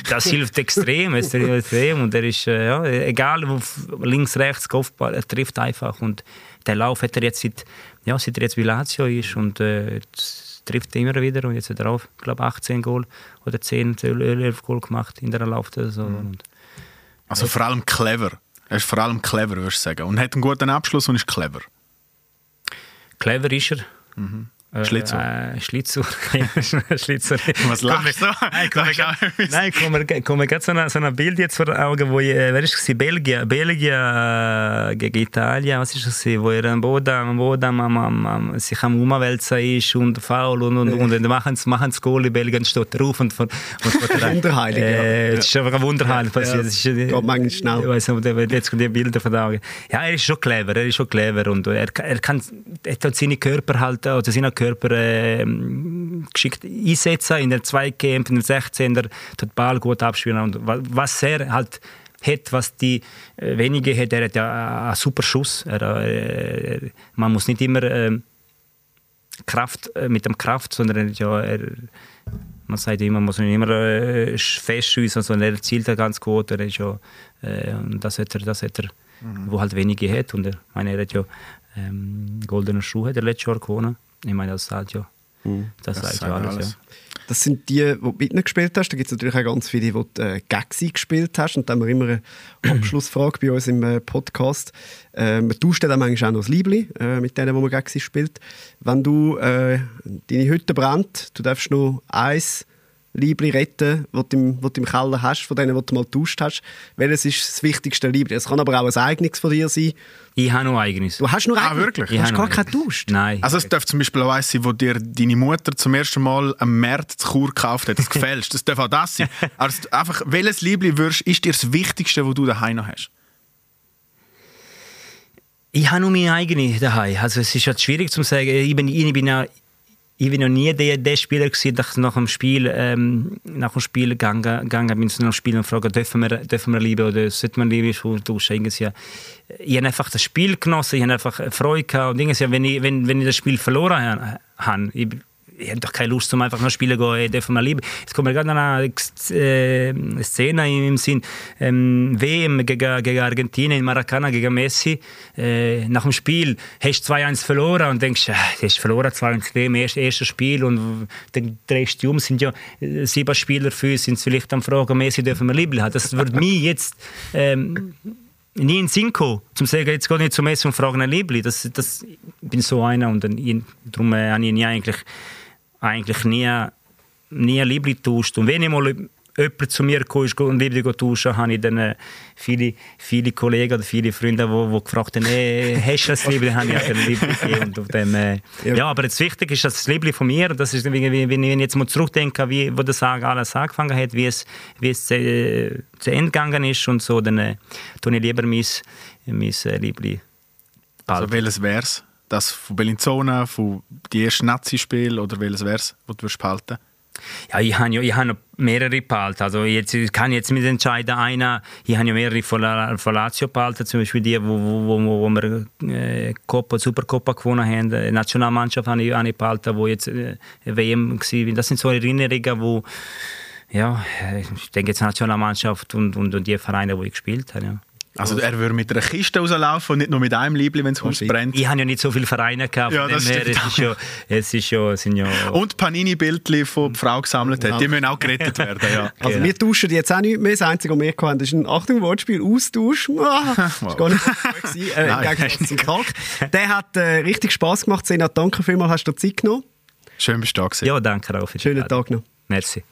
Das hilft extrem, es hilft extrem und er ist äh, ja, egal wo links rechts Kopfball, er trifft einfach und der Lauf hat er jetzt seit ja seit er jetzt wie Lazio ist und äh, trifft immer wieder und jetzt hat er auch glaube 18 Goal oder 10 11 Goal gemacht in der Laufsaison. Mhm. Also vor allem clever. Er ist vor allem clever, würdest du sagen. Und hat einen guten Abschluss und ist clever. Clever ist er. Mhm. Schlitzer. Äh, Schlitzer. Schlitzer. Was lachst du? Nein, komm, nein, komm, komm, gerade so ein so Bild jetzt vor Augen, wo ich, wer ist es? Belgien, Belgien äh, gegen Italien, was ist das? Wo er am Boden, am Boden am, am, am, sich am Umwälzen ist und faul und und und, und machen sie machen Goal in Belgien steht drauf und von, und von der Wunderheilig, äh, ja. Das ist einfach ein Wunderheilig passiert. Ja, das ist, geht manchmal schnell. Ich weiß nicht, jetzt kommen die Bilder von Augen. Ja, er ist schon clever, er ist schon clever und er, er kann, er hat seine Körper halt, oder seine Körper Körper äh, geschickt einsetzen in der Zweikämpfe, in der 16er, den Ball gut abspielen. Und was er halt hat, was die äh, wenige hat, er hat ja einen super Schuss. Er, äh, man muss nicht immer äh, Kraft mit dem Kraft, sondern ja, er, man sagt immer, man muss nicht immer äh, fest schiessen, sondern er zielt ja ganz gut. Er ist ja, äh, und das hat er, das hat er mhm. wo halt wenige hat. Und er, meine, er hat ja ähm, goldene Schuhe der letztes Jahr gewonnen. Ich meine, das sagt ja, mhm. das, das sagt ja alles. alles. Ja. Das sind die, die du mitgespielt hast. Da gibt es natürlich auch ganz viele, die du äh, gegen gespielt hast. Und da haben wir immer eine Abschlussfrage bei uns im äh, Podcast. Äh, man tauscht dann manchmal auch noch das Liebling äh, mit denen, die man gegen sie spielt. Wenn du äh, deine Hütte brennt, du darfst noch eins Liebli retten, die du im, im Keller hast, von denen, die du mal getauscht hast. Welches ist das wichtigste Liebli? Es kann aber auch ein eigenes von dir sein. Ich habe noch eigenes. Du hast noch eigenes? Ah, wirklich? Du hast gar keinen Tauscht? Nein. Also es darf zum Beispiel auch eins sein, wo dir deine Mutter zum ersten Mal am März zu Chur gekauft hat. Das gefällt Das darf auch das sein. Also einfach, welches Liebli würdest, ist dir das Wichtigste, was du daheim noch hast? Ich habe nur meine eigene daheim. Also es ist halt schwierig zu sagen. Ich bin, ich bin ja ich bin noch nie der, der Spieler gewesen, dass nach dem Spiel, ähm, nach dem Spiel gegangen, gegangen bin zu einem Spieler und frage, dürfen wir, dürfen wir lieben oder sollten wir lieben tauschen? Irgendwie, ich habe einfach das Spiel genossen, ich habe einfach Freude gehabt und wenn ich, wenn, wenn ich das Spiel verloren habe, ich, ich habe doch keine Lust, um einfach noch spielen zu gehen, dürfen wir lieben. Jetzt kommt mir gerade eine äh, Szene im Sinn, ähm, WM gegen, gegen Argentinien in Maracana, gegen Messi. Äh, nach dem Spiel hast du 2-1 verloren und denkst, äh, du hast verloren 2-1 im ersten, ersten Spiel und dann drehst du um, sind ja äh, sieben Spieler für sind vielleicht am Fragen, Messi dürfen wir lieben haben. Das würde mich jetzt... Ähm, nie in den Sinn gekommen, zum sagen, jetzt gehe ich zum Essen und frage nach Liebli. Das, das, ich bin so einer und dann, darum äh, habe ich nie eigentlich eigentlich nie, nie Liebling getauscht. Und wenn ich mal jemand zu mir kam und Liebling tauschen, habe ich dann äh, viele, viele Kollegen oder viele Freunde, die, die gefragt haben, hey, hast du das Liebling? habe ich auch ein Liebling gegeben. Und dem, äh, ja. ja. aber das Wichtige ist, dass das Liebling von mir, das ist, wenn ich jetzt mal zurückdenke, wie wo das alles angefangen hat, wie es, wie es äh, zu Ende gegangen ist und so, dann äh, tue ich lieber mein, mein äh, Liebling Also welches wär's? Das von Bellinzona, von die ersten Nazi-Spiel oder welches wäre es, was du behalten ja, ich habe ja, ich habe mehrere behalten. Also jetzt ich kann jetzt mit entscheiden, einer, ich habe ja mehrere von, Lazio behalten, zum Beispiel die, wo, wo, wo, wo wir äh, Coppa, Supercoppa gewonnen haben. Die Nationalmannschaft habe ich, habe ich behalten, wo jetzt äh, WM war. Das sind so Erinnerungen, wo, ja, ich denke jetzt Nationalmannschaft und, und, und die Vereine, wo ich gespielt habe. Ja. Also er würde mit einer Kiste rauslaufen und nicht nur mit einem Liebling, wenn das Haus brennt. Ich habe ja nicht so viele Vereine gehabt. Ja, das her, es, ist ja, es ist ja, sind ja... Und Panini-Bildchen, die die Frau gesammelt hat, die müssen auch gerettet werden. Ja. Also genau. wir tauschen jetzt auch nicht mehr. Das Einzige, was wir hatten, ist ein Achtung Wortspiel, Austausch. Ah, das war gar nicht so gut. Äh, Nein, Kalk. Der hat äh, richtig Spass gemacht. Senat, danke vielmals, hast du dir Zeit genommen. Schön, bist du da gewesen. Ja, danke auch. Schönen Tag noch. Merci.